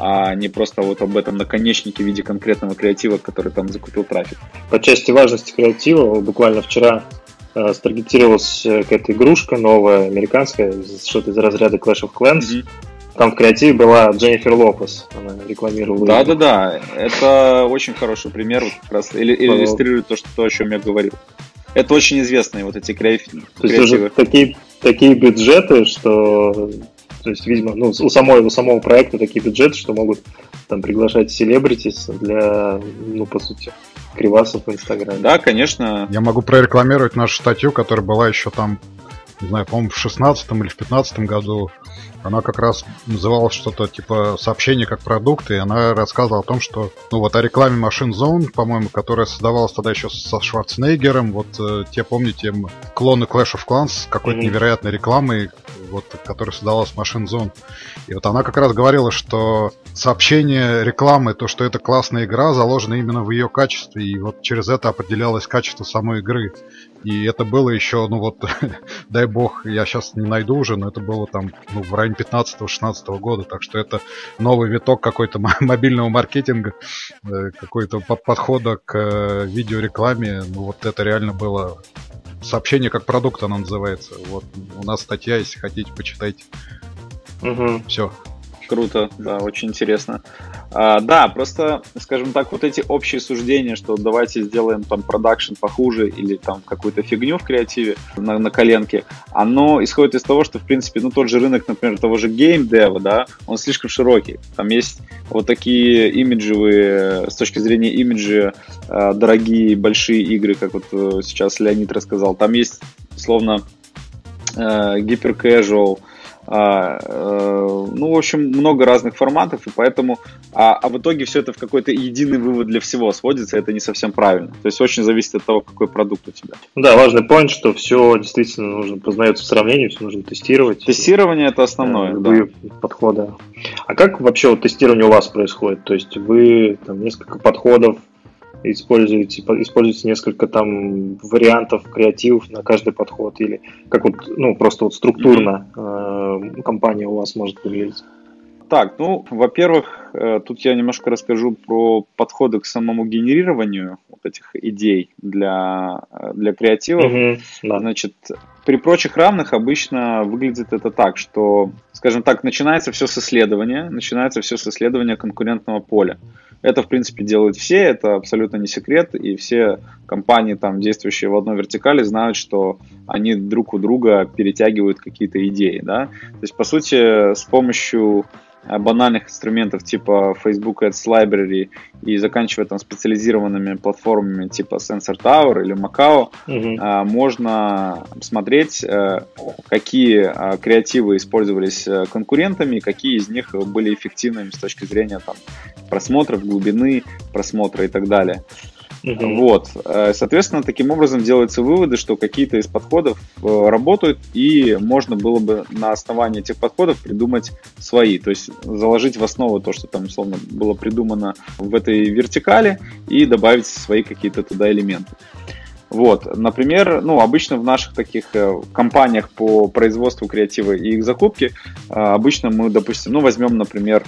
А не просто вот об этом наконечнике в виде конкретного креатива, который там закупил трафик. По части важности креатива, буквально вчера э, старгетировалась э, какая-то игрушка новая, американская, что-то из разряда Clash of Clans. Mm-hmm. Там в креативе была Дженнифер Лопес, она рекламировала. Да, да, да. Это очень хороший пример, вот как раз иллюстрирует то, что, то, о чем я говорил. Это очень известные вот эти креативы. То есть уже такие, такие бюджеты, что то есть, видимо, ну, у, самой, у самого проекта такие бюджеты, что могут там приглашать селебритис для, ну, по сути, кривасов в Инстаграме. Да, конечно. Я могу прорекламировать нашу статью, которая была еще там, не знаю, по-моему, в 16 или в 15 году она как раз называлась что-то типа сообщение как продукт, и она рассказывала о том, что, ну вот о рекламе Machine Zone, по-моему, которая создавалась тогда еще со Шварценеггером, вот э, те, помните, клоны Clash of Clans с какой-то mm-hmm. невероятной рекламой, вот, которая создавалась Machine Zone. И вот она как раз говорила, что сообщение рекламы, то, что это классная игра, заложено именно в ее качестве, и вот через это определялось качество самой игры. И это было еще, ну вот, дай бог, я сейчас не найду уже, но это было там ну, в районе 15-16 года, так что это новый виток какой-то мобильного маркетинга, э, какой-то подхода к э, видеорекламе. Ну вот это реально было сообщение как продукт, оно называется. Вот у нас статья, если хотите, почитайте. Угу. Все. Круто, да, очень интересно. А, да, просто, скажем так, вот эти общие суждения, что давайте сделаем там продакшн похуже или там какую-то фигню в креативе на, на коленке, оно исходит из того, что, в принципе, ну, тот же рынок, например, того же геймдева, да, он слишком широкий. Там есть вот такие имиджевые, с точки зрения имиджа, а, дорогие, большие игры, как вот э, сейчас Леонид рассказал. Там есть, словно, э, гиперкэжуал, э, ну, в общем, много разных форматов, и поэтому, а, а в итоге все это в какой-то единый вывод для всего сводится, это не совсем правильно. То есть очень зависит от того, какой продукт у тебя. Да, важный point, что все действительно нужно познается в сравнении, все нужно тестировать. Тестирование это основное, да. подходы. А как вообще вот тестирование у вас происходит? То есть вы там несколько подходов используете, используете несколько там вариантов креативов на каждый подход или как вот, ну, просто вот структурно э, компания у вас может выглядеть? Так, ну, во-первых, э, тут я немножко расскажу про подходы к самому генерированию вот этих идей для, э, для креативов. Mm-hmm, да. Значит, при прочих равных обычно выглядит это так, что, скажем так, начинается все с исследования, начинается все с исследования конкурентного поля. Это, в принципе, делают все, это абсолютно не секрет, и все компании, там, действующие в одной вертикали, знают, что они друг у друга перетягивают какие-то идеи, да. То есть, по сути, с помощью Э, банальных инструментов типа Facebook Ads Library и заканчивая там специализированными платформами типа Sensor Tower или Macao, угу. можно смотреть, э, какие креативы использовались конкурентами, какие из них были эффективными с точки зрения там, просмотров, глубины просмотра и так далее. Угу. Вот. Э, соответственно, таким образом делаются выводы, что какие-то из подходов э, работают, и можно было бы на основании этих подходов придумать свои. То есть заложить в основу то, что там, условно, было придумано в этой вертикали, и добавить свои какие-то туда элементы. Вот, например, ну, обычно в наших таких э, компаниях по производству креатива и их закупке, обычно мы, допустим, ну, возьмем, например,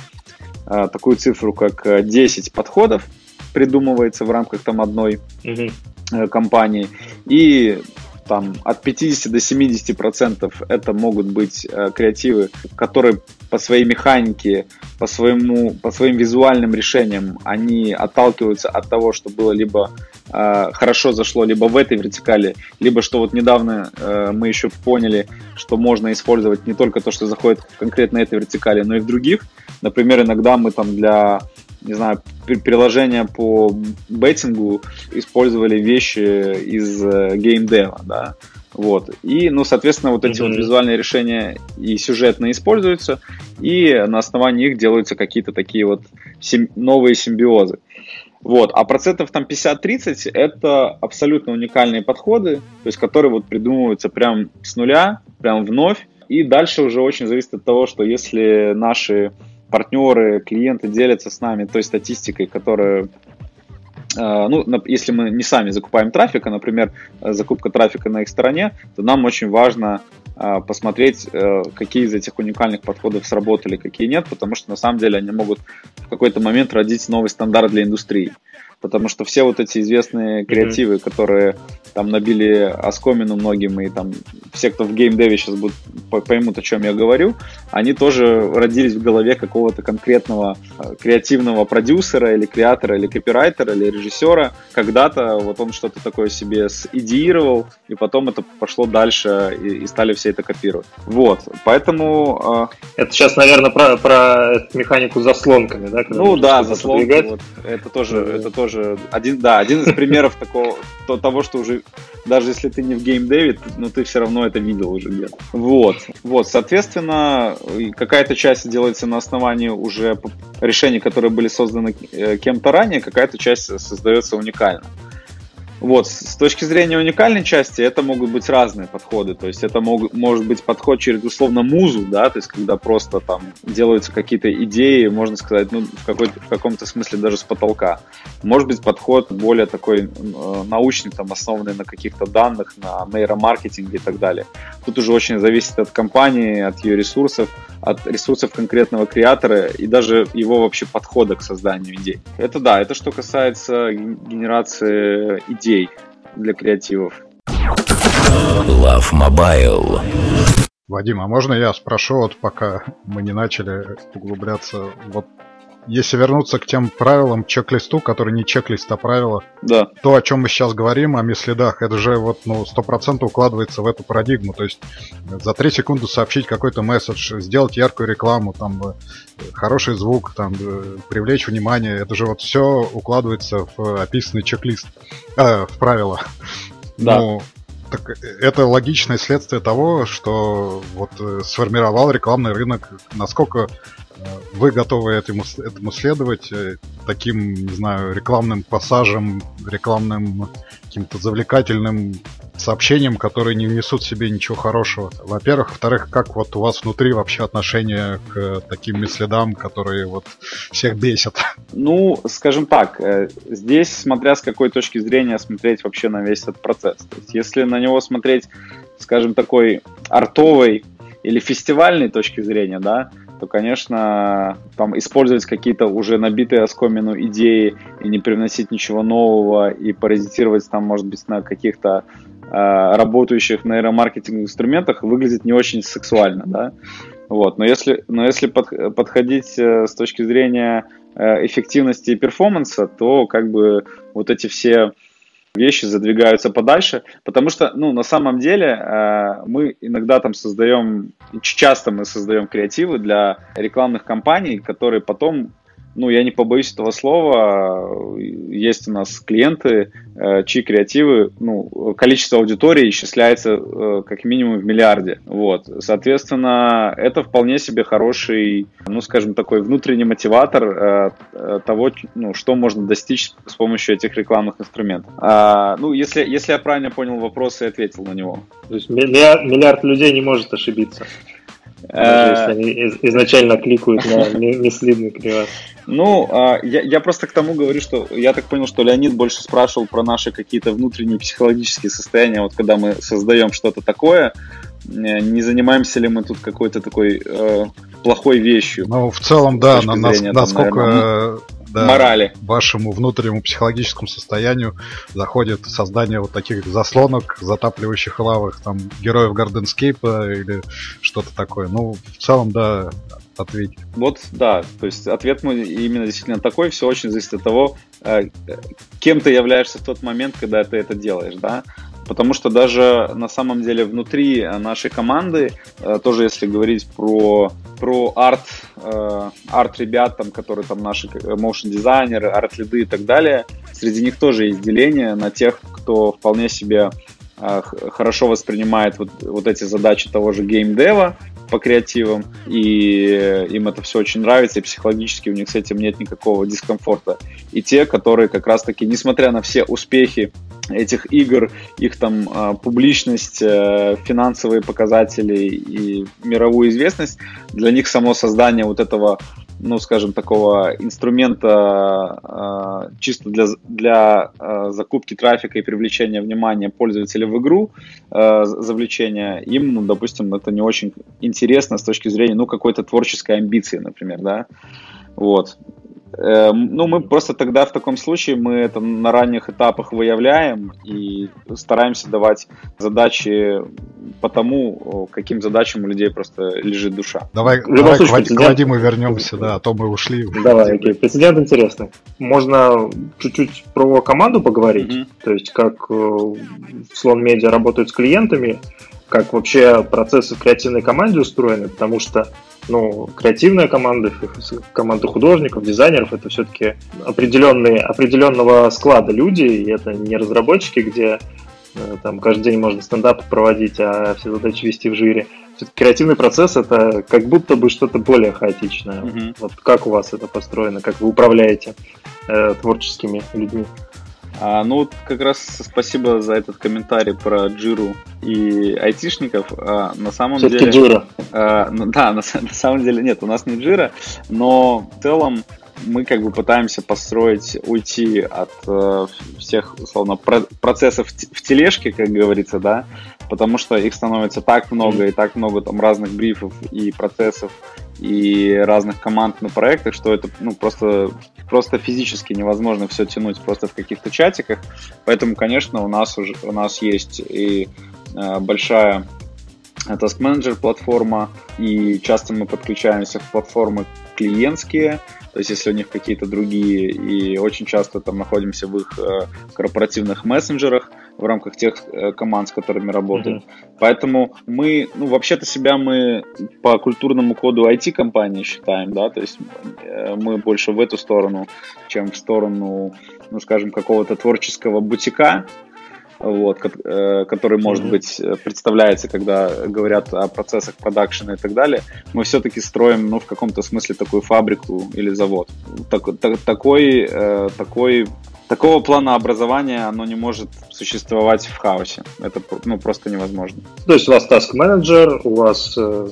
такую цифру, как 10 подходов, придумывается в рамках там одной угу. компании. И там от 50 до 70 процентов это могут быть э, креативы, которые по своей механике, по, своему, по своим визуальным решениям, они отталкиваются от того, что было либо э, хорошо зашло, либо в этой вертикали, либо что вот недавно э, мы еще поняли, что можно использовать не только то, что заходит конкретно этой вертикали, но и в других. Например, иногда мы там для не знаю, приложения по беттингу использовали вещи из э, геймдева, да, вот. И, ну, соответственно, вот эти mm-hmm. вот визуальные решения и сюжетные используются, и на основании их делаются какие-то такие вот сим- новые симбиозы. Вот. А процентов там 50-30 это абсолютно уникальные подходы, то есть которые вот придумываются прям с нуля, прям вновь. И дальше уже очень зависит от того, что если наши партнеры, клиенты делятся с нами той статистикой, которая э, ну, если мы не сами закупаем трафик, а, например, закупка трафика на их стороне, то нам очень важно посмотреть, э, какие из этих уникальных подходов сработали, какие нет, потому что на самом деле они могут в какой-то момент родить новый стандарт для индустрии потому что все вот эти известные креативы, mm-hmm. которые там набили оскомину многим, и там все, кто в геймдеве сейчас будут поймут, о чем я говорю, они тоже родились в голове какого-то конкретного э, креативного продюсера или креатора, или копирайтера, или режиссера. Когда-то вот он что-то такое себе сидеировал, и потом это пошло дальше, и, и стали все это копировать. Вот, поэтому... Э... Это сейчас, наверное, про, про механику заслонками, да? Ну да, заслонки, вот, это тоже, mm-hmm. это тоже тоже один, да, один из примеров такого, то, того, что уже даже если ты не в геймдеве, но ты все равно это видел уже где-то. Вот, вот, соответственно, какая-то часть делается на основании уже решений, которые были созданы э, кем-то ранее, какая-то часть создается уникально. Вот, с точки зрения уникальной части, это могут быть разные подходы. То есть это мог, может быть подход через условно музу, да, то есть когда просто там делаются какие-то идеи, можно сказать, ну, в, в каком-то смысле даже с потолка. Может быть подход более такой э, научный, там, основанный на каких-то данных, на нейромаркетинге и так далее. Тут уже очень зависит от компании, от ее ресурсов, от ресурсов конкретного креатора и даже его вообще подхода к созданию идей. Это да, это что касается генерации идей для креативов. Love Mobile. Вадим, а можно я спрошу, вот пока мы не начали углубляться, вот если вернуться к тем правилам, чек-листу, который не чек-лист, а правила, да. то, о чем мы сейчас говорим, о мислидах, это же вот, ну, сто процентов укладывается в эту парадигму. То есть за три секунды сообщить какой-то месседж, сделать яркую рекламу, там, э, хороший звук, там, э, привлечь внимание, это же вот все укладывается в описанный чек-лист, э, в правила. Да. Ну, так это логичное следствие того, что вот э, сформировал рекламный рынок, насколько вы готовы этому, этому следовать э, таким, не знаю, рекламным пассажем, рекламным каким-то завлекательным сообщениям, которые не несут в себе ничего хорошего. Во-первых. Во-вторых, как вот у вас внутри вообще отношение к таким следам, которые вот всех бесят? Ну, скажем так, э, здесь, смотря с какой точки зрения смотреть вообще на весь этот процесс. То есть, если на него смотреть, скажем, такой артовой или фестивальной точки зрения, да, то, конечно, там использовать какие-то уже набитые оскомину идеи и не привносить ничего нового и паразитировать там, может быть, на каких-то э, работающих нейромаркетинговых инструментах выглядит не очень сексуально, да. Вот, но если, но если под, подходить э, с точки зрения э, эффективности и перформанса, то как бы вот эти все вещи задвигаются подальше, потому что, ну, на самом деле э, мы иногда там создаем, часто мы создаем креативы для рекламных кампаний, которые потом ну, я не побоюсь этого слова, есть у нас клиенты, э, чьи креативы, ну, количество аудитории исчисляется э, как минимум в миллиарде. Вот. Соответственно, это вполне себе хороший, ну, скажем, такой внутренний мотиватор э, того, ну, что можно достичь с помощью этих рекламных инструментов. А, ну, если, если я правильно понял вопрос и ответил на него. То есть миллиард, миллиард людей не может ошибиться. Даже если они изначально кликают на мислидный креатор. Ну, а, я, я просто к тому говорю, что я так понял, что Леонид больше спрашивал про наши какие-то внутренние психологические состояния, вот когда мы создаем что-то такое, э, не занимаемся ли мы тут какой-то такой э, плохой вещью. Ну, в целом, да, на, зрения, насколько там, наверное, да, морали. вашему внутреннему психологическому состоянию заходит создание вот таких заслонок, затапливающих лавых, там, героев Гарденскейпа или что-то такое. Ну, в целом, да, ответить. Вот, да, то есть ответ мой именно действительно такой, все очень зависит от того, э, кем ты являешься в тот момент, когда ты это делаешь, да, потому что даже на самом деле внутри нашей команды, э, тоже если говорить про, про арт, э, арт ребят, там, которые там наши motion дизайнеры, арт лиды и так далее, среди них тоже есть деление на тех, кто вполне себе хорошо воспринимает вот, вот эти задачи того же геймдева, по креативам, и им это все очень нравится, и психологически у них с этим нет никакого дискомфорта. И те, которые как раз-таки, несмотря на все успехи этих игр, их там а, публичность, э, финансовые показатели и мировую известность, для них само создание вот этого ну, скажем, такого инструмента э, чисто для, для э, закупки трафика и привлечения внимания пользователя в игру, э, завлечения, им, ну, допустим, это не очень интересно с точки зрения, ну, какой-то творческой амбиции, например, да, вот. Эм, ну, мы просто тогда в таком случае мы это на ранних этапах выявляем и стараемся давать задачи по тому, каким задачам у людей просто лежит душа. Давай, давай случае, к, к Вадиму вернемся, да, а то мы ушли. Давай, окей. Прецедент интересный. Можно чуть-чуть про команду поговорить, mm-hmm. то есть как э, в Слон Медиа работают с клиентами, как вообще процессы в креативной команде устроены, потому что ну, креативная команда, команда художников, дизайнеров, это все-таки определенные, определенного склада люди, и это не разработчики, где э, там каждый день можно стендап проводить, а все задачи вести в жире. Все-таки креативный процесс это как будто бы что-то более хаотичное. Mm-hmm. Вот как у вас это построено, как вы управляете э, творческими людьми? А, ну, как раз спасибо за этот комментарий про Джиру и айтишников. А, на самом Все-таки деле... Джира. А, ну, да, на, на самом деле нет, у нас не Джира, но в целом мы как бы пытаемся построить, уйти от э, всех, условно, про- процессов в тележке, как говорится, да, потому что их становится так много, и так много там разных брифов и процессов, и разных команд на проектах, что это ну, просто, просто физически невозможно все тянуть просто в каких-то чатиках. Поэтому, конечно, у нас, уже, у нас есть и э, большая Task Manager платформа, и часто мы подключаемся в платформы клиентские, то есть если у них какие-то другие, и очень часто там находимся в их э, корпоративных мессенджерах в рамках тех э, команд, с которыми работаем. Mm-hmm. Поэтому мы, ну, вообще-то себя мы по культурному коду IT-компании считаем, да, то есть э, мы больше в эту сторону, чем в сторону, ну, скажем, какого-то творческого бутика, вот, э, который, может mm-hmm. быть, представляется, когда говорят о процессах продакшена и так далее, мы все-таки строим, ну, в каком-то смысле такую фабрику или завод. Так, так, такой, такой такого плана образования оно не может существовать в хаосе. Это ну, просто невозможно. То есть у вас task manager, у вас э,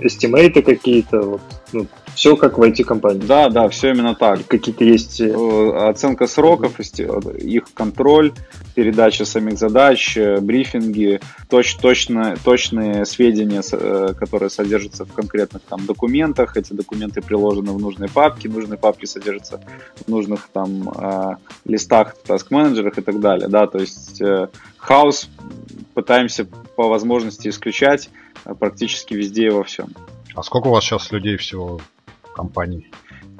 эстимейты какие-то, вот, ну, все как в IT-компании. Да, да, все именно так. Какие-то есть... Э, оценка сроков, их контроль, передача самих задач, э, брифинги, точ, точно, точные сведения, э, которые содержатся в конкретных там документах. Эти документы приложены в нужные папки, нужные папки содержатся в нужных там листах, task-менеджерах и так далее. Да, то есть хаос пытаемся по возможности исключать практически везде и во всем. А сколько у вас сейчас людей всего в компании?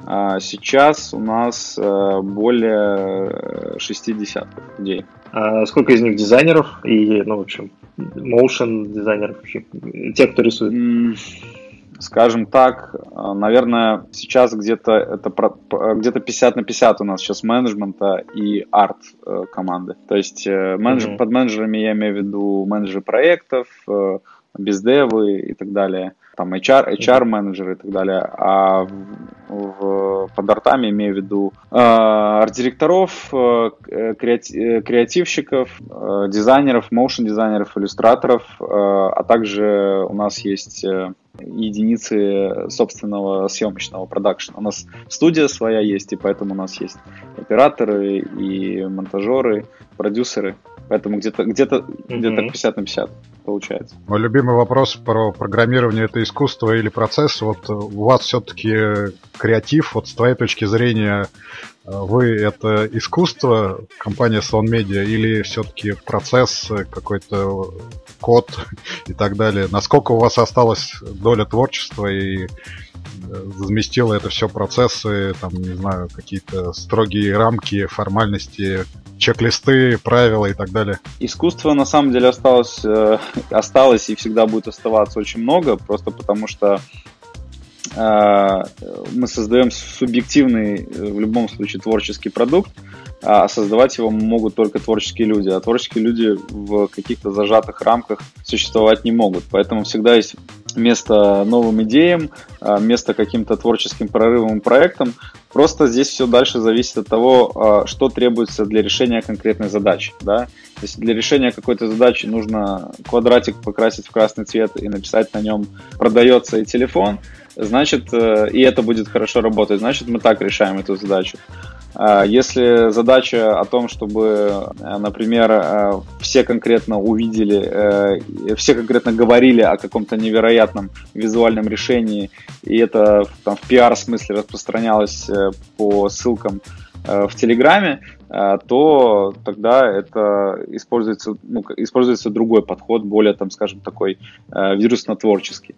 А сейчас у нас э, более 60 людей. А сколько из них дизайнеров и, ну, в общем, motion дизайнеров, те, кто рисует? Скажем так, э, наверное, сейчас где-то это где-то 50 на 50 у нас сейчас менеджмента и арт э, команды. То есть менеджер, mm-hmm. под менеджерами я имею в виду менеджеры проектов, бездевы и так далее, там HR, HR менеджеры и так далее, а в, в, под артами имею в виду э, арт-директоров, э, креати, э, креативщиков, э, дизайнеров, моушен дизайнеров, иллюстраторов, э, а также у нас есть э, единицы собственного съемочного продакшена. У нас студия своя есть, и поэтому у нас есть операторы и монтажеры, продюсеры. Поэтому где-то где-то mm-hmm. где-то 50 на 50 получается. Мой любимый вопрос про программирование это искусство или процесс. Вот у вас все-таки креатив, вот с твоей точки зрения, вы это искусство, компания Swan Media, или все-таки процесс, какой-то код и так далее? Насколько у вас осталась доля творчества и заместило это все процессы, там, не знаю, какие-то строгие рамки, формальности, чек-листы, правила и так далее? Искусство на самом деле осталось, э, осталось и всегда будет оставаться очень много, просто потому что э, мы создаем субъективный, э, в любом случае, творческий продукт, а создавать его могут только творческие люди, а творческие люди в каких-то зажатых рамках существовать не могут. Поэтому всегда есть место новым идеям, а, место каким-то творческим прорывам и проектам. Просто здесь все дальше зависит от того, а, что требуется для решения конкретной задачи. Да? То есть для решения какой-то задачи нужно квадратик покрасить в красный цвет и написать на нем «продается и телефон», значит, э, и это будет хорошо работать, значит, мы так решаем эту задачу. А если задача о том, чтобы, э, например, э, все конкретно увидели, все конкретно говорили о каком-то невероятном визуальном решении, и это там, в пиар-смысле распространялось по ссылкам в Телеграме, то тогда это используется, ну, используется другой подход, более, там, скажем, такой вирусно-творческий.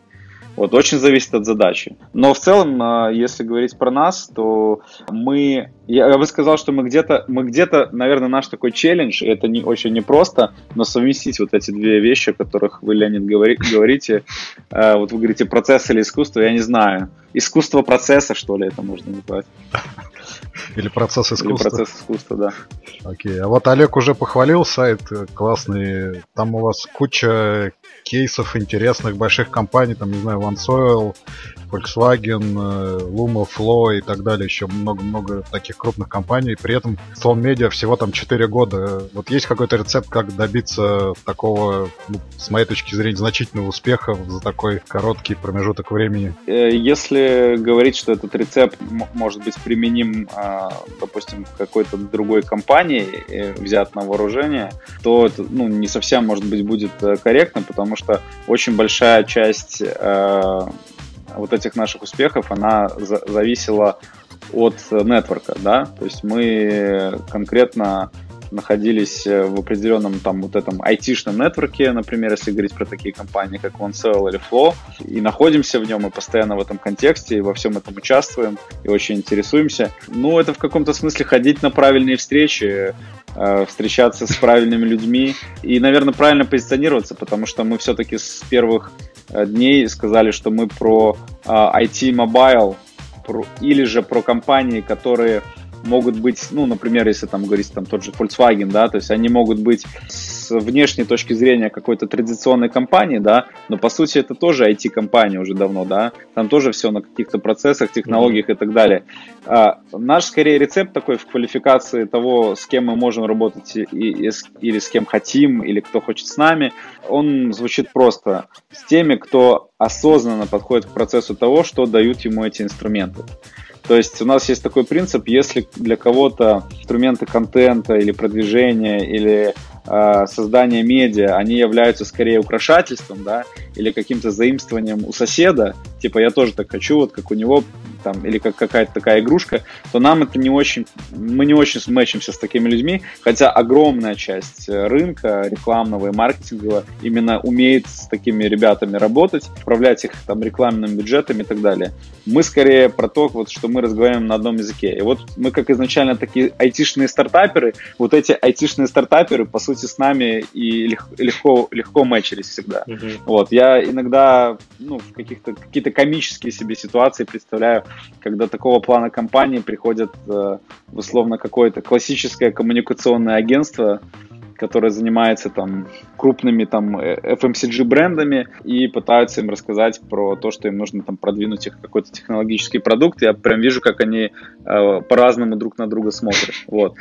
Вот, очень зависит от задачи. Но в целом, а, если говорить про нас, то мы, я бы сказал, что мы где-то, мы где-то, наверное, наш такой челлендж, и это не, очень непросто, но совместить вот эти две вещи, о которых вы, Леонид, говори, говорите, э, вот вы говорите процесс или искусство, я не знаю. Искусство процесса, что ли, это можно назвать. Или процесс искусства. Или процесс искусства, да. Окей. А вот Олег уже похвалил сайт э, классный. Там у вас куча кейсов интересных больших компаний, там, не знаю, OneSoil, Volkswagen, э, Luma, Flow и так далее, еще много-много таких крупных компаний. При этом Stone Media всего там 4 года. Вот есть какой-то рецепт, как добиться такого, ну, с моей точки зрения, значительного успеха за такой короткий промежуток времени? Э, если говорить, что этот рецепт может быть применим, а, допустим, в какой-то другой компании, э, взят на вооружение, то это ну, не совсем, может быть, будет корректно, потому что очень большая часть вот этих наших успехов, она за зависела от нетворка, да, то есть мы конкретно находились в определенном там вот этом айтишном нетворке, например, если говорить про такие компании, как OneSell или Flow, и находимся в нем, и постоянно в этом контексте, и во всем этом участвуем, и очень интересуемся. Ну, это в каком-то смысле ходить на правильные встречи, э, встречаться с правильными людьми и, наверное, правильно позиционироваться, потому что мы все-таки с первых Э, дней сказали, что мы про IT а, Mobile про, или же про компании, которые могут быть, ну, например, если там говорить там тот же Volkswagen, да, то есть они могут быть внешней точки зрения какой-то традиционной компании, да, но по сути это тоже IT-компания уже давно, да, там тоже все на каких-то процессах, технологиях mm-hmm. и так далее. А, наш скорее рецепт такой в квалификации того, с кем мы можем работать и, и, или с кем хотим, или кто хочет с нами, он звучит просто с теми, кто осознанно подходит к процессу того, что дают ему эти инструменты. То есть у нас есть такой принцип, если для кого-то инструменты контента или продвижения или создания медиа, они являются скорее украшательством, да, или каким-то заимствованием у соседа, типа я тоже так хочу, вот как у него, там, или как какая-то такая игрушка, то нам это не очень, мы не очень смэчимся с такими людьми, хотя огромная часть рынка рекламного и маркетингового именно умеет с такими ребятами работать, управлять их там рекламным бюджетом и так далее. Мы скорее про то, вот, что мы разговариваем на одном языке. И вот мы как изначально такие айтишные стартаперы, вот эти айтишные стартаперы, по сути, с нами и легко, легко мэчились всегда. Uh-huh. Вот, я иногда, ну, в каких-то, какие-то комические себе ситуации представляю, когда такого плана компании приходят э, в условно какое-то классическое коммуникационное агентство, которая занимается там крупными там FMCG брендами и пытаются им рассказать про то, что им нужно там продвинуть их какой-то технологический продукт. Я прям вижу, как они э, по-разному друг на друга смотрят. Вот.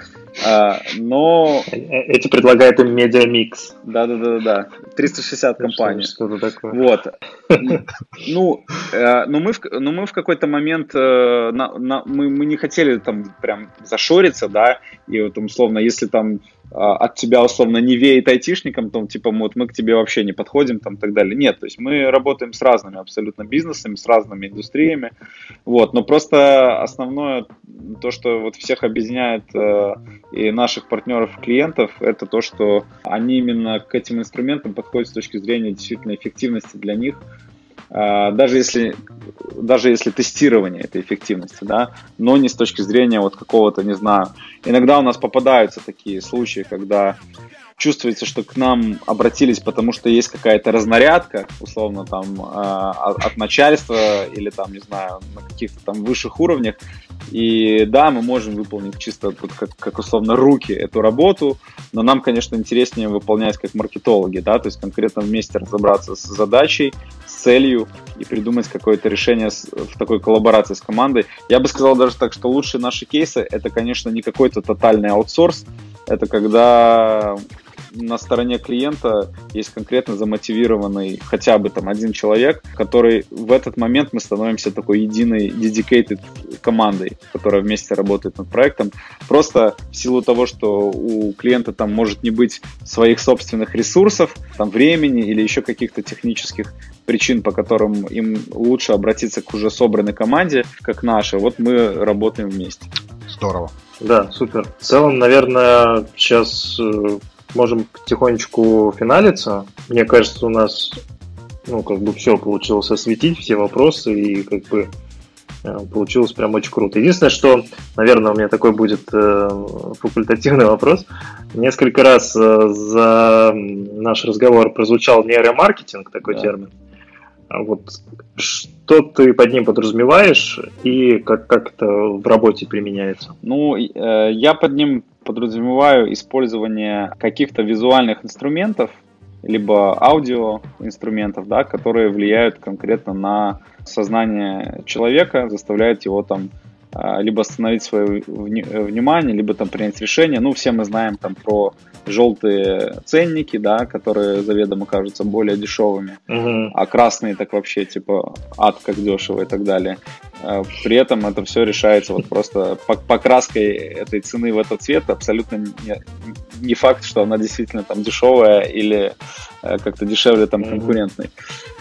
А, но... Эти предлагают им медиамикс. Да-да-да-да. 360 компаний. Что-то такое. Вот. Ну, э, но мы в, но мы в какой-то момент э, на, на, мы, мы не хотели там прям зашориться, да, и вот условно, если там от тебя условно не веет айтишником, то типа вот мы к тебе вообще не подходим там так далее. Нет, то есть мы работаем с разными абсолютно бизнесами, с разными индустриями, вот, но просто основное то, что вот всех объединяет э, и наших партнеров, клиентов, это то, что они именно к этим инструментам подходят с точки зрения действительно эффективности для них, а, даже если, даже если тестирование этой эффективности, да, но не с точки зрения вот какого-то, не знаю, иногда у нас попадаются такие случаи, когда чувствуется, что к нам обратились, потому что есть какая-то разнарядка, условно, там, а, от начальства или там, не знаю, на каких-то там высших уровнях, И да, мы можем выполнить чисто как, как условно руки эту работу, но нам, конечно, интереснее выполнять как маркетологи, да, то есть конкретно вместе разобраться с задачей, с целью и придумать какое-то решение в такой коллаборации с командой. Я бы сказал даже так, что лучшие наши кейсы это, конечно, не какой-то тотальный аутсорс, это когда на стороне клиента есть конкретно замотивированный хотя бы там один человек, который в этот момент мы становимся такой единой dedicated командой, которая вместе работает над проектом. Просто в силу того, что у клиента там может не быть своих собственных ресурсов, там времени или еще каких-то технических причин, по которым им лучше обратиться к уже собранной команде, как наша. Вот мы работаем вместе. Здорово. Да, супер. В целом, наверное, сейчас э, можем потихонечку финалиться. Мне кажется, у нас ну, как бы все получилось осветить, все вопросы, и как бы э, получилось прям очень круто. Единственное, что, наверное, у меня такой будет э, факультативный вопрос. Несколько раз э, за наш разговор прозвучал нейромаркетинг, такой да. термин. Вот что ты под ним подразумеваешь и как, как это в работе применяется? Ну, э, я под ним подразумеваю использование каких-то визуальных инструментов, либо аудио инструментов, да, которые влияют конкретно на сознание человека, заставляют его там а, либо остановить свое внимание, либо там принять решение. Ну, все мы знаем там про желтые ценники, да, которые заведомо кажутся более дешевыми, угу. а красные так вообще типа ад как дешево и так далее. А, при этом это все решается вот просто покраской этой цены в этот цвет абсолютно не, не факт, что она действительно там дешевая или э, как-то дешевле там конкурентной.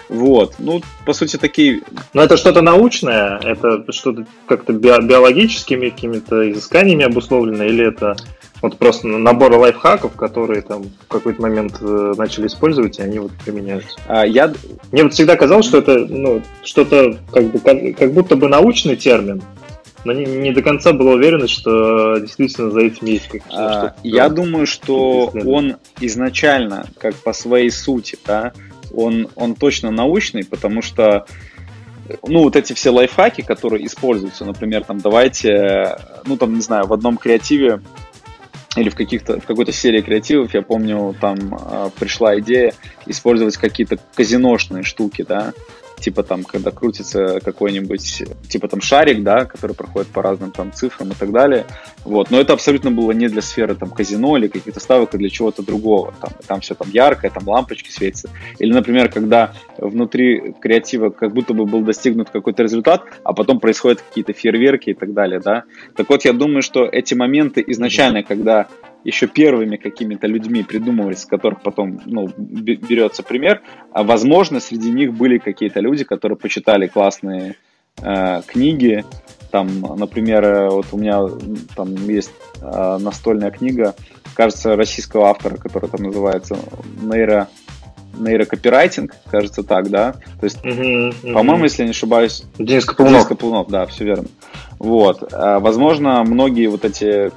Вот, ну, по сути, такие... Но это что-то научное? Это что-то как-то биологическими какими-то изысканиями обусловлено? Или это вот просто набор лайфхаков, которые там в какой-то момент э, начали использовать, и они вот применяются? А, я... Мне вот всегда казалось, что это ну, что-то как, бы, как, как будто бы научный термин, но не, не до конца была уверенность, что действительно за этим есть как а, Я думаю, что он изначально, как по своей сути, да, он, он точно научный, потому что ну, вот эти все лайфхаки, которые используются, например, там, давайте, ну, там, не знаю, в одном креативе или в, каких-то, в какой-то серии креативов, я помню, там э, пришла идея использовать какие-то казиношные штуки, да, типа там, когда крутится какой-нибудь, типа там шарик, да, который проходит по разным там цифрам и так далее. Вот. Но это абсолютно было не для сферы там казино или каких-то ставок, а для чего-то другого. Там, там все там яркое, там лампочки светятся. Или, например, когда внутри креатива как будто бы был достигнут какой-то результат, а потом происходят какие-то фейерверки и так далее, да. Так вот, я думаю, что эти моменты изначально, когда еще первыми какими-то людьми придумывались, с которых потом ну, берется пример, а возможно, среди них были какие-то люди, которые почитали классные э, книги. Там, например, э, вот у меня там есть э, настольная книга, кажется, российского автора, которая там называется «Нейро нейрокопирайтинг, кажется так, да? То есть, uh-huh, uh-huh. по-моему, если я не ошибаюсь... Денис Каплунов. Денис Каплунов, да, все верно. Вот. А, возможно, многие вот эти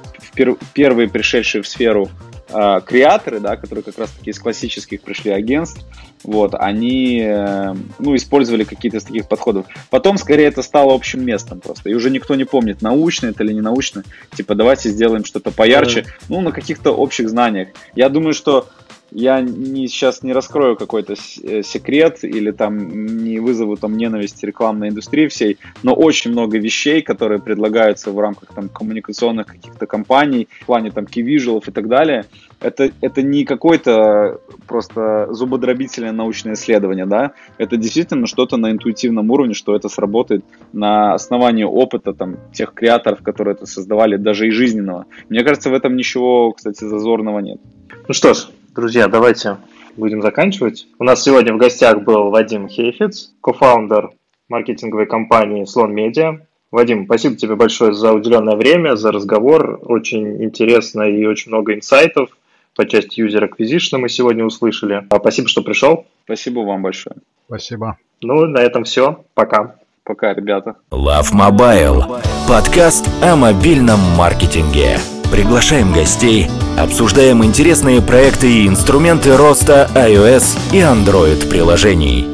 первые пришедшие в сферу э, креаторы, да, которые как раз-таки из классических пришли агентств, вот, они, э, ну, использовали какие-то из таких подходов. Потом, скорее, это стало общим местом просто, и уже никто не помнит, научно это или не научно, типа, давайте сделаем что-то поярче, mm-hmm. ну, на каких-то общих знаниях. Я думаю, что я не, сейчас не раскрою какой-то э, секрет или там не вызову там ненависть рекламной индустрии всей, но очень много вещей, которые предлагаются в рамках там коммуникационных каких-то компаний, в плане там кивижелов и так далее, это, это не какое-то просто зубодробительное научное исследование, да, это действительно что-то на интуитивном уровне, что это сработает на основании опыта там тех креаторов, которые это создавали, даже и жизненного. Мне кажется, в этом ничего, кстати, зазорного нет. Ну что ж, Друзья, давайте будем заканчивать. У нас сегодня в гостях был Вадим Хейфиц, кофаундер маркетинговой компании Слон Медиа. Вадим, спасибо тебе большое за уделенное время, за разговор. Очень интересно и очень много инсайтов по части user acquisition мы сегодня услышали. А спасибо, что пришел. Спасибо вам большое. Спасибо. Ну, на этом все. Пока. Пока, ребята. Love Mobile. Подкаст о мобильном маркетинге. Приглашаем гостей, обсуждаем интересные проекты и инструменты роста iOS и Android приложений.